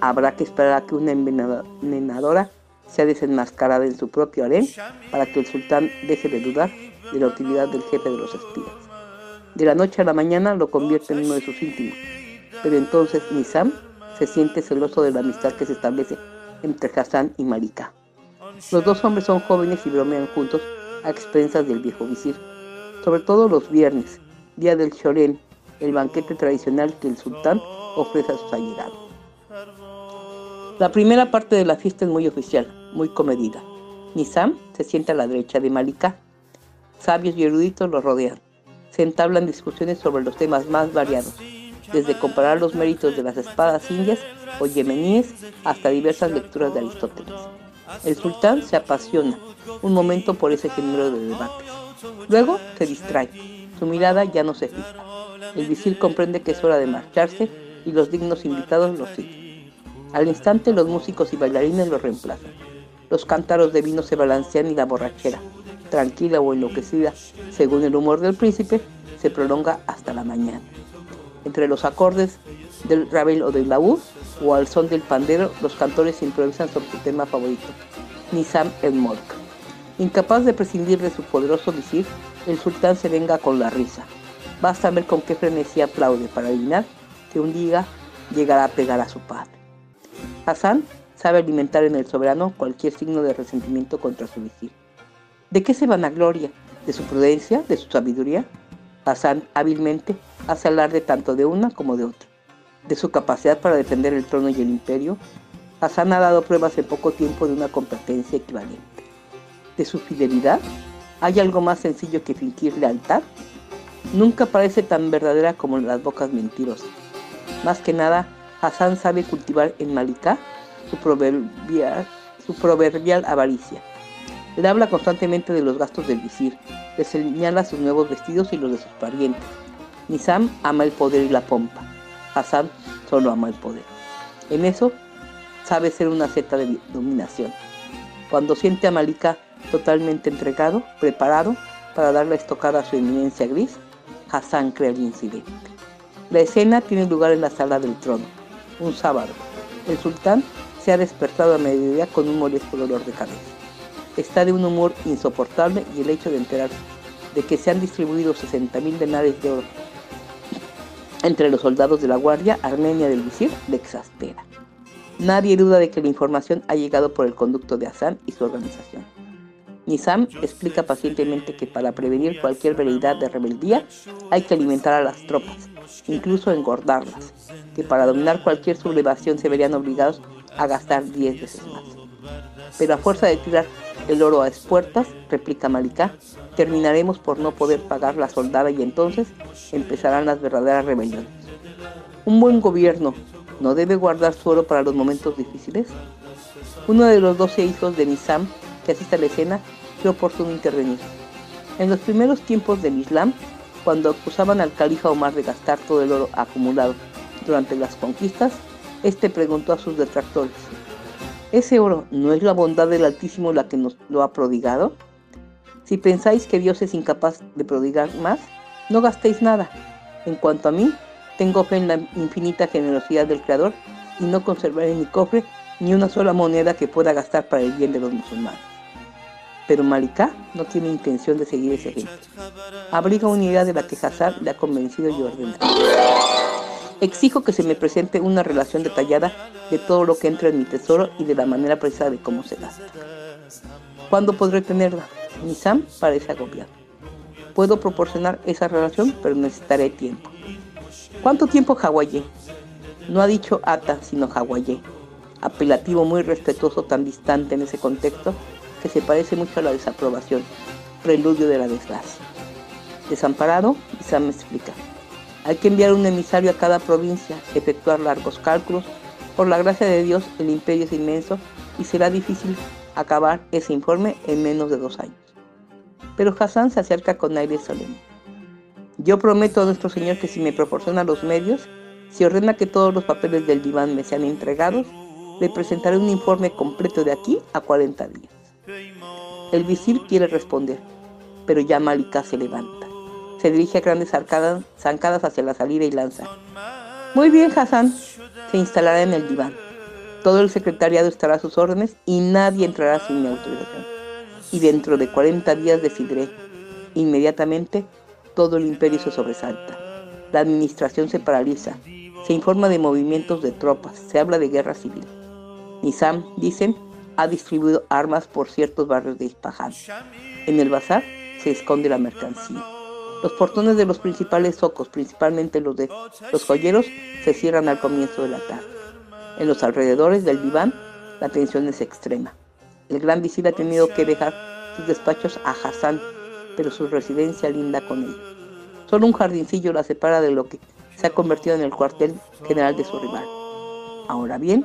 Habrá que esperar a que una envenenadora sea desenmascarada en su propio harén para que el sultán deje de dudar de la utilidad del jefe de los espías. De la noche a la mañana lo convierte en uno de sus íntimos, pero entonces Nizam se siente celoso de la amistad que se establece entre Hassan y Marika. Los dos hombres son jóvenes y bromean juntos a expensas del viejo visir, sobre todo los viernes, día del Shoren, el banquete tradicional que el sultán ofrece a sus allegados. La primera parte de la fiesta es muy oficial, muy comedida. Nizam se sienta a la derecha de Malika. Sabios y eruditos lo rodean. Se entablan discusiones sobre los temas más variados, desde comparar los méritos de las espadas indias o yemeníes hasta diversas lecturas de Aristóteles. El sultán se apasiona un momento por ese género de debates. Luego se distrae. Su mirada ya no se fija. El visir comprende que es hora de marcharse y los dignos invitados lo siguen. Al instante los músicos y bailarines lo reemplazan. Los cántaros de vino se balancean y la borrachera, tranquila o enloquecida, según el humor del príncipe, se prolonga hasta la mañana. Entre los acordes del rabel o del laúd o al son del pandero, los cantores improvisan sobre su tema favorito, Nizam el Molk. Incapaz de prescindir de su poderoso visir, el sultán se venga con la risa. Basta ver con qué frenesí aplaude para adivinar que un día llegará a pegar a su padre. Hassan sabe alimentar en el soberano cualquier signo de resentimiento contra su visir. ¿De qué se vanagloria? ¿De su prudencia? ¿De su sabiduría? Hassan hábilmente hace alarde tanto de una como de otra. De su capacidad para defender el trono y el imperio, Hassan ha dado pruebas en poco tiempo de una competencia equivalente. De su fidelidad, ¿hay algo más sencillo que fingir lealtad? Nunca parece tan verdadera como las bocas mentirosas. Más que nada, Hassan sabe cultivar en Malika su proverbial, avaricia. Le habla constantemente de los gastos del visir, le señala sus nuevos vestidos y los de sus parientes. Nizam ama el poder y la pompa. Hassan solo ama el poder. En eso sabe ser una zeta de dominación. Cuando siente a Malika totalmente entregado, preparado para dar la estocada a su eminencia gris, Hassan crea el incidente. La escena tiene lugar en la sala del trono, un sábado. El sultán se ha despertado a mediodía con un molesto dolor de cabeza. Está de un humor insoportable y el hecho de enterarse de que se han distribuido 60.000 denares de oro entre los soldados de la Guardia Armenia del Visir le exaspera. Nadie duda de que la información ha llegado por el conducto de Hassan y su organización. Nizam explica pacientemente que para prevenir cualquier veleidad de rebeldía hay que alimentar a las tropas, incluso engordarlas, que para dominar cualquier sublevación se verían obligados a gastar 10 veces más. Pero a fuerza de tirar el oro a espuertas, replica Malika, terminaremos por no poder pagar la soldada y entonces empezarán las verdaderas rebeliones. Un buen gobierno no debe guardar su oro para los momentos difíciles. Uno de los doce hijos de Nizam que asiste a la escena fue oportuno intervenir. En los primeros tiempos del Islam, cuando acusaban al califa Omar de gastar todo el oro acumulado durante las conquistas, este preguntó a sus detractores, ¿ese oro no es la bondad del Altísimo la que nos lo ha prodigado? Si pensáis que Dios es incapaz de prodigar más, no gastéis nada. En cuanto a mí, tengo fe en la infinita generosidad del Creador y no conservaré en mi cofre ni una sola moneda que pueda gastar para el bien de los musulmanes. Pero Malika no tiene intención de seguir ese ejemplo. Abriga una idea de la que Hazar le ha convencido y ordenado. Exijo que se me presente una relación detallada de todo lo que entra en mi tesoro y de la manera precisa de cómo se gasta. ¿Cuándo podré tenerla? Sam parece agobiado. Puedo proporcionar esa relación, pero necesitaré tiempo. ¿Cuánto tiempo Hawaié? No ha dicho Ata, sino Hawaié. Apelativo muy respetuoso, tan distante en ese contexto, que se parece mucho a la desaprobación, preludio de la desgracia. Desamparado, Sam me explica. Hay que enviar un emisario a cada provincia, efectuar largos cálculos. Por la gracia de Dios, el imperio es inmenso y será difícil acabar ese informe en menos de dos años. Pero Hassan se acerca con aire solemne. Yo prometo a nuestro Señor que si me proporciona los medios, si ordena que todos los papeles del diván me sean entregados, le presentaré un informe completo de aquí a 40 días. El visir quiere responder, pero ya Malika se levanta. Se dirige a grandes zancadas hacia la salida y lanza. Muy bien, Hassan. Se instalará en el diván. Todo el secretariado estará a sus órdenes y nadie entrará sin mi autorización. Y dentro de 40 días decidiré. Inmediatamente todo el imperio se sobresalta. La administración se paraliza. Se informa de movimientos de tropas. Se habla de guerra civil. Nizam, dicen, ha distribuido armas por ciertos barrios de Ispahan. En el bazar se esconde la mercancía. Los portones de los principales zocos, principalmente los de los joyeros, se cierran al comienzo de la tarde. En los alrededores del diván, la tensión es extrema. El gran visir ha tenido que dejar sus despachos a Hassan, pero su residencia linda con él. Solo un jardincillo la separa de lo que se ha convertido en el cuartel general de su rival. Ahora bien,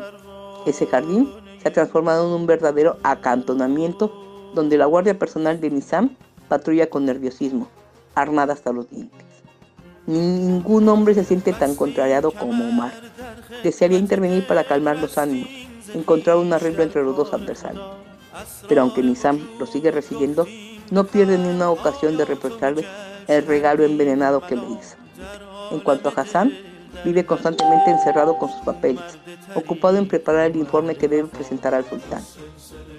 ese jardín se ha transformado en un verdadero acantonamiento donde la guardia personal de Nizam patrulla con nerviosismo, armada hasta los dientes. Ningún hombre se siente tan contrariado como Omar. Desearía intervenir para calmar los ánimos, encontrar un arreglo entre los dos adversarios. Pero aunque Nizam lo sigue recibiendo, no pierde ni una ocasión de reprocharle el regalo envenenado que le hizo. En cuanto a Hassan, vive constantemente encerrado con sus papeles, ocupado en preparar el informe que debe presentar al sultán.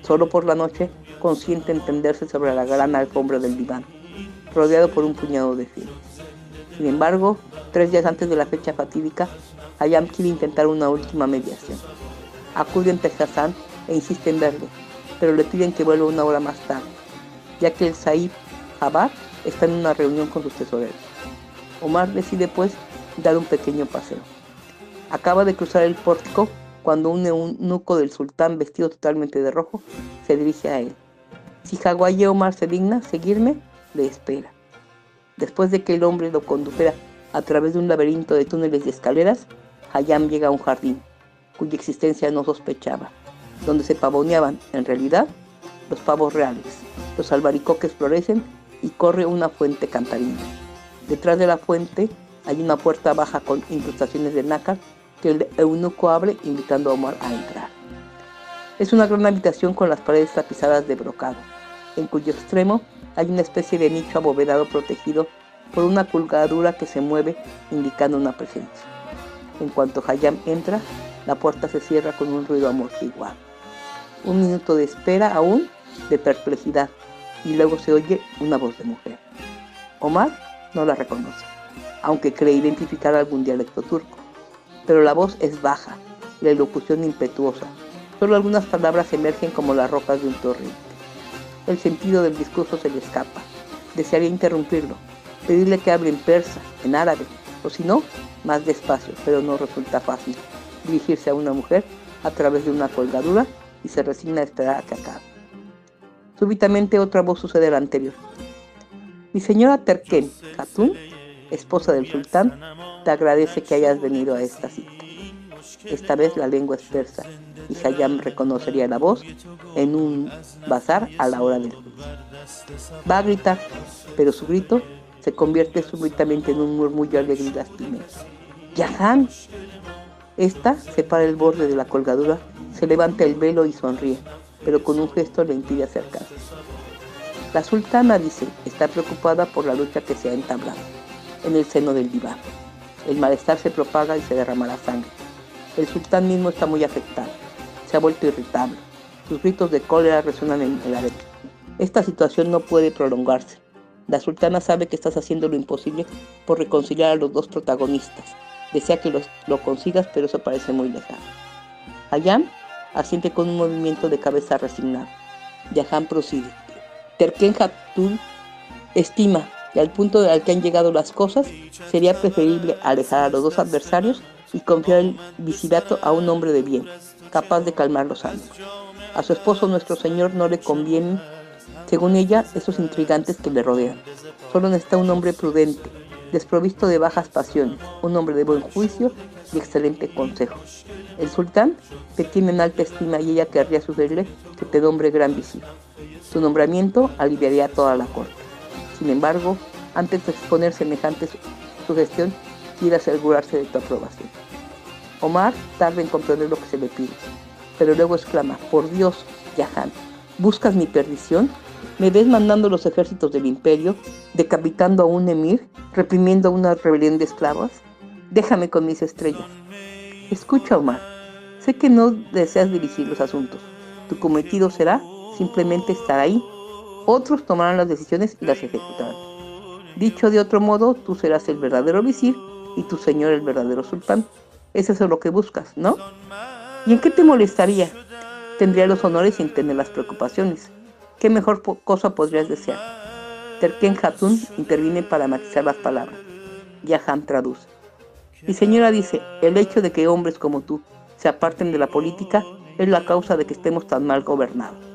Solo por la noche consiente entenderse sobre la gran alfombra del diván, rodeado por un puñado de fieles. Sin embargo, tres días antes de la fecha fatídica, Hayam quiere intentar una última mediación. Acude ante Hassan e insiste en verlo, pero le piden que vuelva una hora más tarde, ya que el Saib Jabbar está en una reunión con sus tesoreros. Omar decide pues dar un pequeño paseo. Acaba de cruzar el pórtico cuando un eunuco del sultán vestido totalmente de rojo se dirige a él. Si Jaguaye Omar se digna seguirme, le espera. Después de que el hombre lo condujera a través de un laberinto de túneles y escaleras, Hayam llega a un jardín, cuya existencia no sospechaba, donde se pavoneaban, en realidad, los pavos reales. Los albaricoques florecen y corre una fuente cantarina. Detrás de la fuente hay una puerta baja con incrustaciones de nácar que el eunuco abre invitando a Omar a entrar. Es una gran habitación con las paredes tapizadas de brocado, en cuyo extremo hay una especie de nicho abovedado protegido por una colgadura que se mueve indicando una presencia. En cuanto Hayam entra, la puerta se cierra con un ruido amortiguado. Un minuto de espera aún, de perplejidad, y luego se oye una voz de mujer. Omar no la reconoce aunque cree identificar algún dialecto turco. Pero la voz es baja, la elocución impetuosa. Solo algunas palabras emergen como las rocas de un torrente. El sentido del discurso se le escapa. Desearía interrumpirlo, pedirle que hable en persa, en árabe, o si no, más despacio, pero no resulta fácil dirigirse a una mujer a través de una colgadura y se resigna a esperar a que acabe. Súbitamente otra voz sucede a la anterior. Mi señora Terken, Khatun, esposa del sultán, te agradece que hayas venido a esta cita. Esta vez la lengua es persa y Hayam reconocería la voz en un bazar a la hora del juicio. Va a gritar, pero su grito se convierte súbitamente en un murmullo alegre y lastimero. ¡Yahan! Esta separa el borde de la colgadura, se levanta el velo y sonríe, pero con un gesto le impide acercarse. La sultana dice, está preocupada por la lucha que se ha entablado en el seno del diván. El malestar se propaga y se derrama la sangre. El sultán mismo está muy afectado. Se ha vuelto irritable. Sus gritos de cólera resuenan en el aire. Esta situación no puede prolongarse. La sultana sabe que estás haciendo lo imposible por reconciliar a los dos protagonistas. Desea que lo consigas, pero eso parece muy lejano. Hayam asiente con un movimiento de cabeza resignado. Yahan prosigue. Terken Hatun estima y al punto al que han llegado las cosas, sería preferible alejar a los dos adversarios y confiar el visirato a un hombre de bien, capaz de calmar los ánimos. A su esposo nuestro Señor no le convienen, según ella, esos intrigantes que le rodean. Solo necesita un hombre prudente, desprovisto de bajas pasiones, un hombre de buen juicio y excelente consejo. El sultán te tiene en alta estima y ella querría sugerirle que te nombre gran visir. Su nombramiento aliviaría a toda la corte. Sin embargo, antes de exponer semejante sugestión, quiere asegurarse de tu aprobación. Omar tarda en comprender lo que se le pide, pero luego exclama, por Dios, Yahan, ¿buscas mi perdición? ¿Me ves mandando los ejércitos del imperio, decapitando a un emir, reprimiendo a una rebelión de esclavos? Déjame con mis estrellas. Escucha, Omar, sé que no deseas dirigir los asuntos. Tu cometido será simplemente estar ahí otros tomarán las decisiones y las ejecutarán. Dicho de otro modo, tú serás el verdadero visir y tu señor el verdadero sultán. Es eso lo que buscas, ¿no? ¿Y en qué te molestaría? Tendría los honores sin tener las preocupaciones. ¿Qué mejor cosa podrías desear? Terken Hatun interviene para matizar las palabras. Yahan traduce. Mi señora dice, el hecho de que hombres como tú se aparten de la política es la causa de que estemos tan mal gobernados.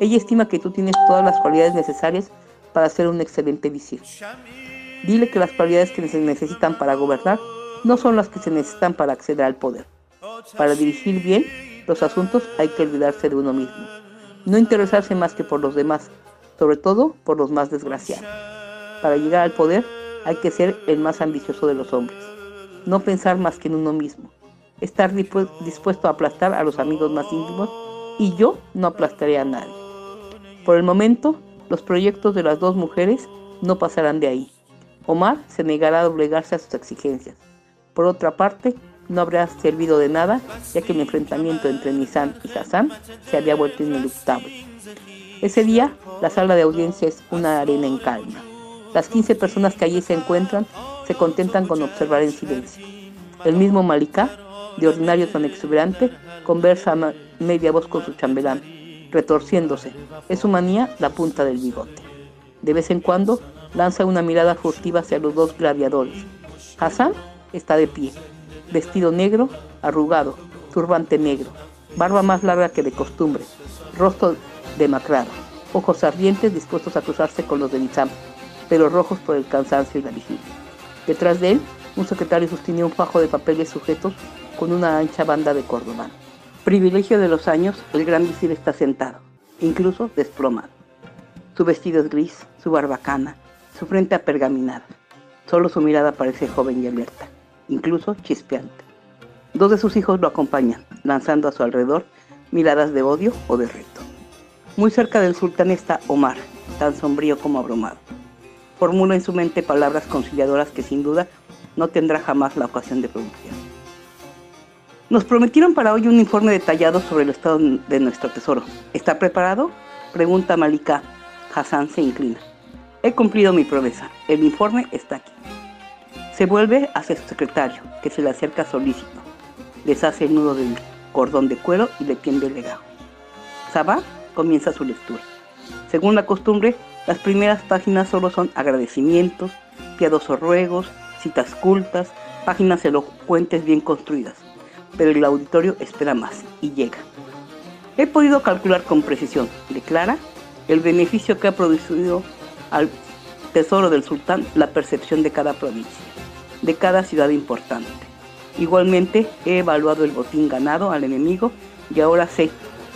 Ella estima que tú tienes todas las cualidades necesarias para ser un excelente visir. Dile que las cualidades que se necesitan para gobernar no son las que se necesitan para acceder al poder. Para dirigir bien, los asuntos hay que olvidarse de uno mismo. No interesarse más que por los demás, sobre todo por los más desgraciados. Para llegar al poder hay que ser el más ambicioso de los hombres. No pensar más que en uno mismo. Estar dispuesto a aplastar a los amigos más íntimos y yo no aplastaré a nadie. Por el momento, los proyectos de las dos mujeres no pasarán de ahí. Omar se negará a doblegarse a sus exigencias. Por otra parte, no habrá servido de nada, ya que el enfrentamiento entre Nisan y Hassan se había vuelto ineluctable. Ese día, la sala de audiencia es una arena en calma. Las 15 personas que allí se encuentran se contentan con observar en silencio. El mismo Malika, de ordinario tan exuberante, conversa a media voz con su chambelán, retorciéndose. Es su manía la punta del bigote. De vez en cuando lanza una mirada furtiva hacia los dos gladiadores. Hassan está de pie, vestido negro, arrugado, turbante negro, barba más larga que de costumbre, rostro demacrado, ojos ardientes dispuestos a cruzarse con los de Nizam, pero rojos por el cansancio y la vigilia. Detrás de él, un secretario sostenía un fajo de papeles sujetos con una ancha banda de cordobán. Privilegio de los años, el gran visir está sentado, incluso desplomado. Su vestido es gris, su barbacana, su frente apergaminada. Solo su mirada parece joven y alerta incluso chispeante. Dos de sus hijos lo acompañan, lanzando a su alrededor miradas de odio o de reto. Muy cerca del sultán está Omar, tan sombrío como abrumado. Formula en su mente palabras conciliadoras que sin duda no tendrá jamás la ocasión de pronunciar. Nos prometieron para hoy un informe detallado sobre el estado de nuestro tesoro. ¿Está preparado? Pregunta Malika. Hassan se inclina. He cumplido mi promesa. El informe está aquí. Se vuelve hacia su secretario, que se le acerca solícito. Deshace el nudo del cordón de cuero y le tiende el legajo. Sabah comienza su lectura. Según la costumbre, las primeras páginas solo son agradecimientos, piadosos ruegos, citas cultas, páginas elocuentes bien construidas. Pero el auditorio espera más y llega. He podido calcular con precisión, declara, el beneficio que ha producido al tesoro del sultán la percepción de cada provincia de cada ciudad importante. Igualmente he evaluado el botín ganado al enemigo y ahora sé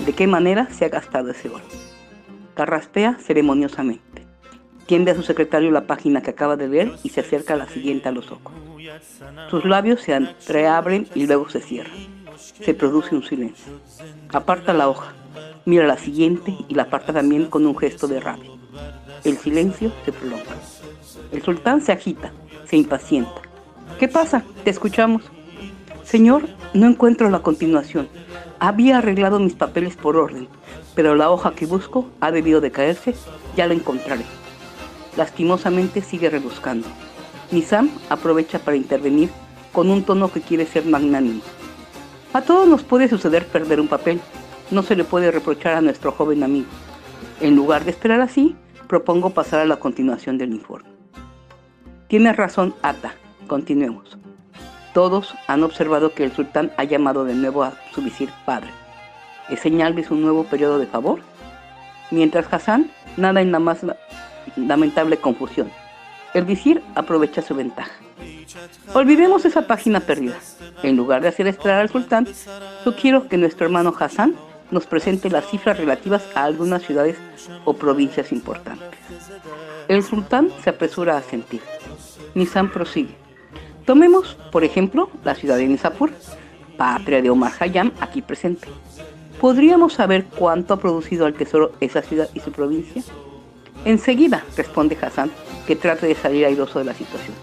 de qué manera se ha gastado ese oro. Carraspea ceremoniosamente. Tiende a su secretario la página que acaba de ver y se acerca a la siguiente a los ojos. Sus labios se entreabren y luego se cierran. Se produce un silencio. Aparta la hoja, mira la siguiente y la aparta también con un gesto de rabia. El silencio se prolonga. El sultán se agita, se impacienta. ¿Qué pasa? Te escuchamos. Señor, no encuentro la continuación. Había arreglado mis papeles por orden, pero la hoja que busco ha debido de caerse. Ya la encontraré. Lastimosamente sigue rebuscando. Nizam aprovecha para intervenir con un tono que quiere ser magnánimo. A todos nos puede suceder perder un papel. No se le puede reprochar a nuestro joven amigo. En lugar de esperar así, propongo pasar a la continuación del informe. Tienes razón, Ata. Continuemos. Todos han observado que el sultán ha llamado de nuevo a su visir padre. ¿Es señal de su nuevo periodo de favor? Mientras Hassan nada en la más lamentable confusión. El visir aprovecha su ventaja. Olvidemos esa página perdida. En lugar de hacer esperar al sultán, sugiero que nuestro hermano Hassan nos presente las cifras relativas a algunas ciudades o provincias importantes. El sultán se apresura a sentir. Nizam prosigue. Tomemos, por ejemplo, la ciudad de Nizapur, patria de Omar Hayam, aquí presente. ¿Podríamos saber cuánto ha producido al tesoro esa ciudad y su provincia? Enseguida, responde Hassan, que trata de salir airoso de la situación.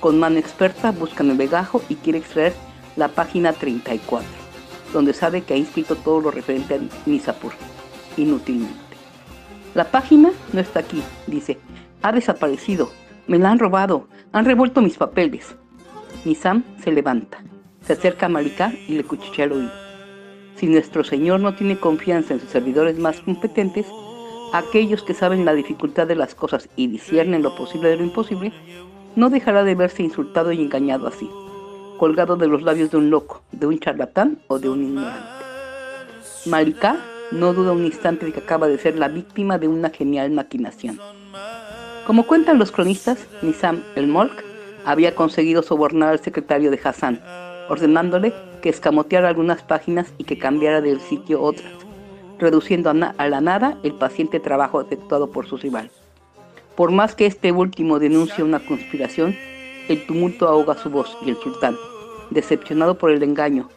Con mano experta busca en el legajo y quiere extraer la página 34, donde sabe que ha inscrito todo lo referente a Nizapur, inútilmente. La página no está aquí, dice, ha desaparecido, me la han robado, han revuelto mis papeles. Nizam se levanta, se acerca a Malika y le cuchichea el oído. Si nuestro Señor no tiene confianza en sus servidores más competentes, aquellos que saben la dificultad de las cosas y disciernen lo posible de lo imposible, no dejará de verse insultado y engañado así, colgado de los labios de un loco, de un charlatán o de un ignorante. Malika no duda un instante de que acaba de ser la víctima de una genial maquinación. Como cuentan los cronistas, Nizam el Molk había conseguido sobornar al secretario de Hassan, ordenándole que escamoteara algunas páginas y que cambiara del sitio otras, reduciendo a, la nada el paciente trabajo efectuado por su rival. Por más que este último denuncie una conspiración, el tumulto ahoga su voz y el sultán, decepcionado por el engaño,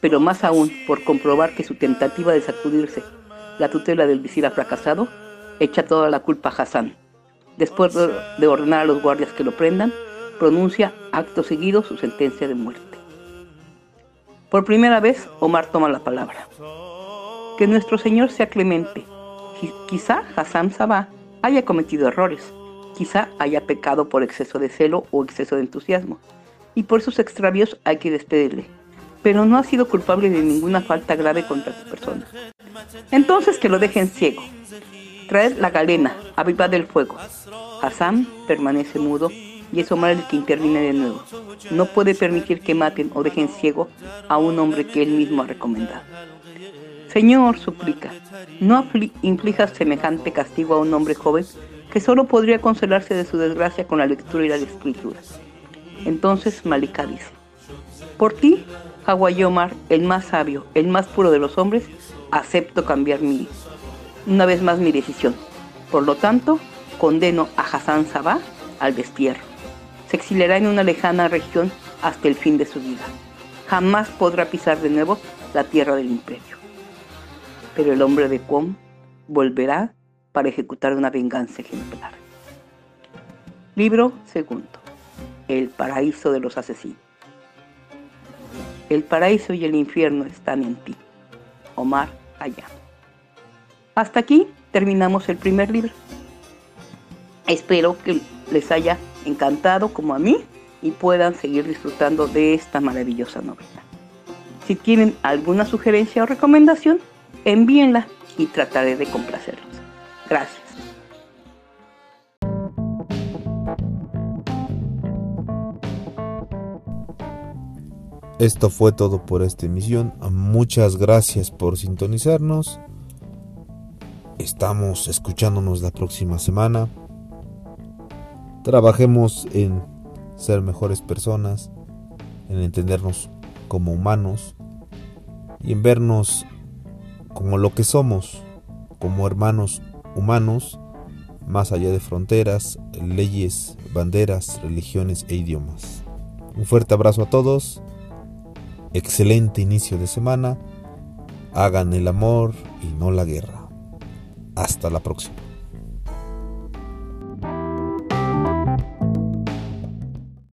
pero más aún por comprobar que su tentativa de sacudirse la tutela del visir ha fracasado, echa toda la culpa a Hassan. Después de ordenar a los guardias que lo prendan, pronuncia acto seguido su sentencia de muerte. Por primera vez, Omar toma la palabra. Que nuestro Señor sea clemente. Quizá Hassan Sabah haya cometido errores, quizá haya pecado por exceso de celo o exceso de entusiasmo, y por sus extravíos hay que despedirle, pero no ha sido culpable de ninguna falta grave contra su persona. Entonces que lo dejen ciego. Traed la galena, avivad del fuego. Hassan permanece mudo y es Omar el que interviene de nuevo. No puede permitir que maten o dejen ciego a un hombre que él mismo ha recomendado. Señor, suplica, no inflijas semejante castigo a un hombre joven que solo podría consolarse de su desgracia con la lectura y la escritura. Entonces Malika dice, por ti, Omar, el más sabio, el más puro de los hombres, acepto cambiar mi, una vez más mi decisión. Por lo tanto, condeno a Hassan Sabah al destierro. Se exiliará en una lejana región hasta el fin de su vida. Jamás podrá pisar de nuevo la tierra del imperio. Pero el hombre de Qom volverá para ejecutar una venganza ejemplar. Libro segundo. El paraíso de los asesinos. El paraíso y el infierno están en ti. Omar allá. Hasta aquí terminamos el primer libro. Espero que les haya encantado como a mí y puedan seguir disfrutando de esta maravillosa novela. Si tienen alguna sugerencia o recomendación, envíenla y trataré de complacerlos. Gracias. Esto fue todo por esta emisión. Muchas gracias por sintonizarnos. Estamos escuchándonos la próxima semana. Trabajemos en ser mejores personas, en entendernos como humanos y en vernos como lo que somos, como hermanos humanos, más allá de fronteras, leyes, banderas, religiones e idiomas. Un fuerte abrazo a todos Excelente inicio de semana. Hagan el amor y no la guerra. Hasta la próxima.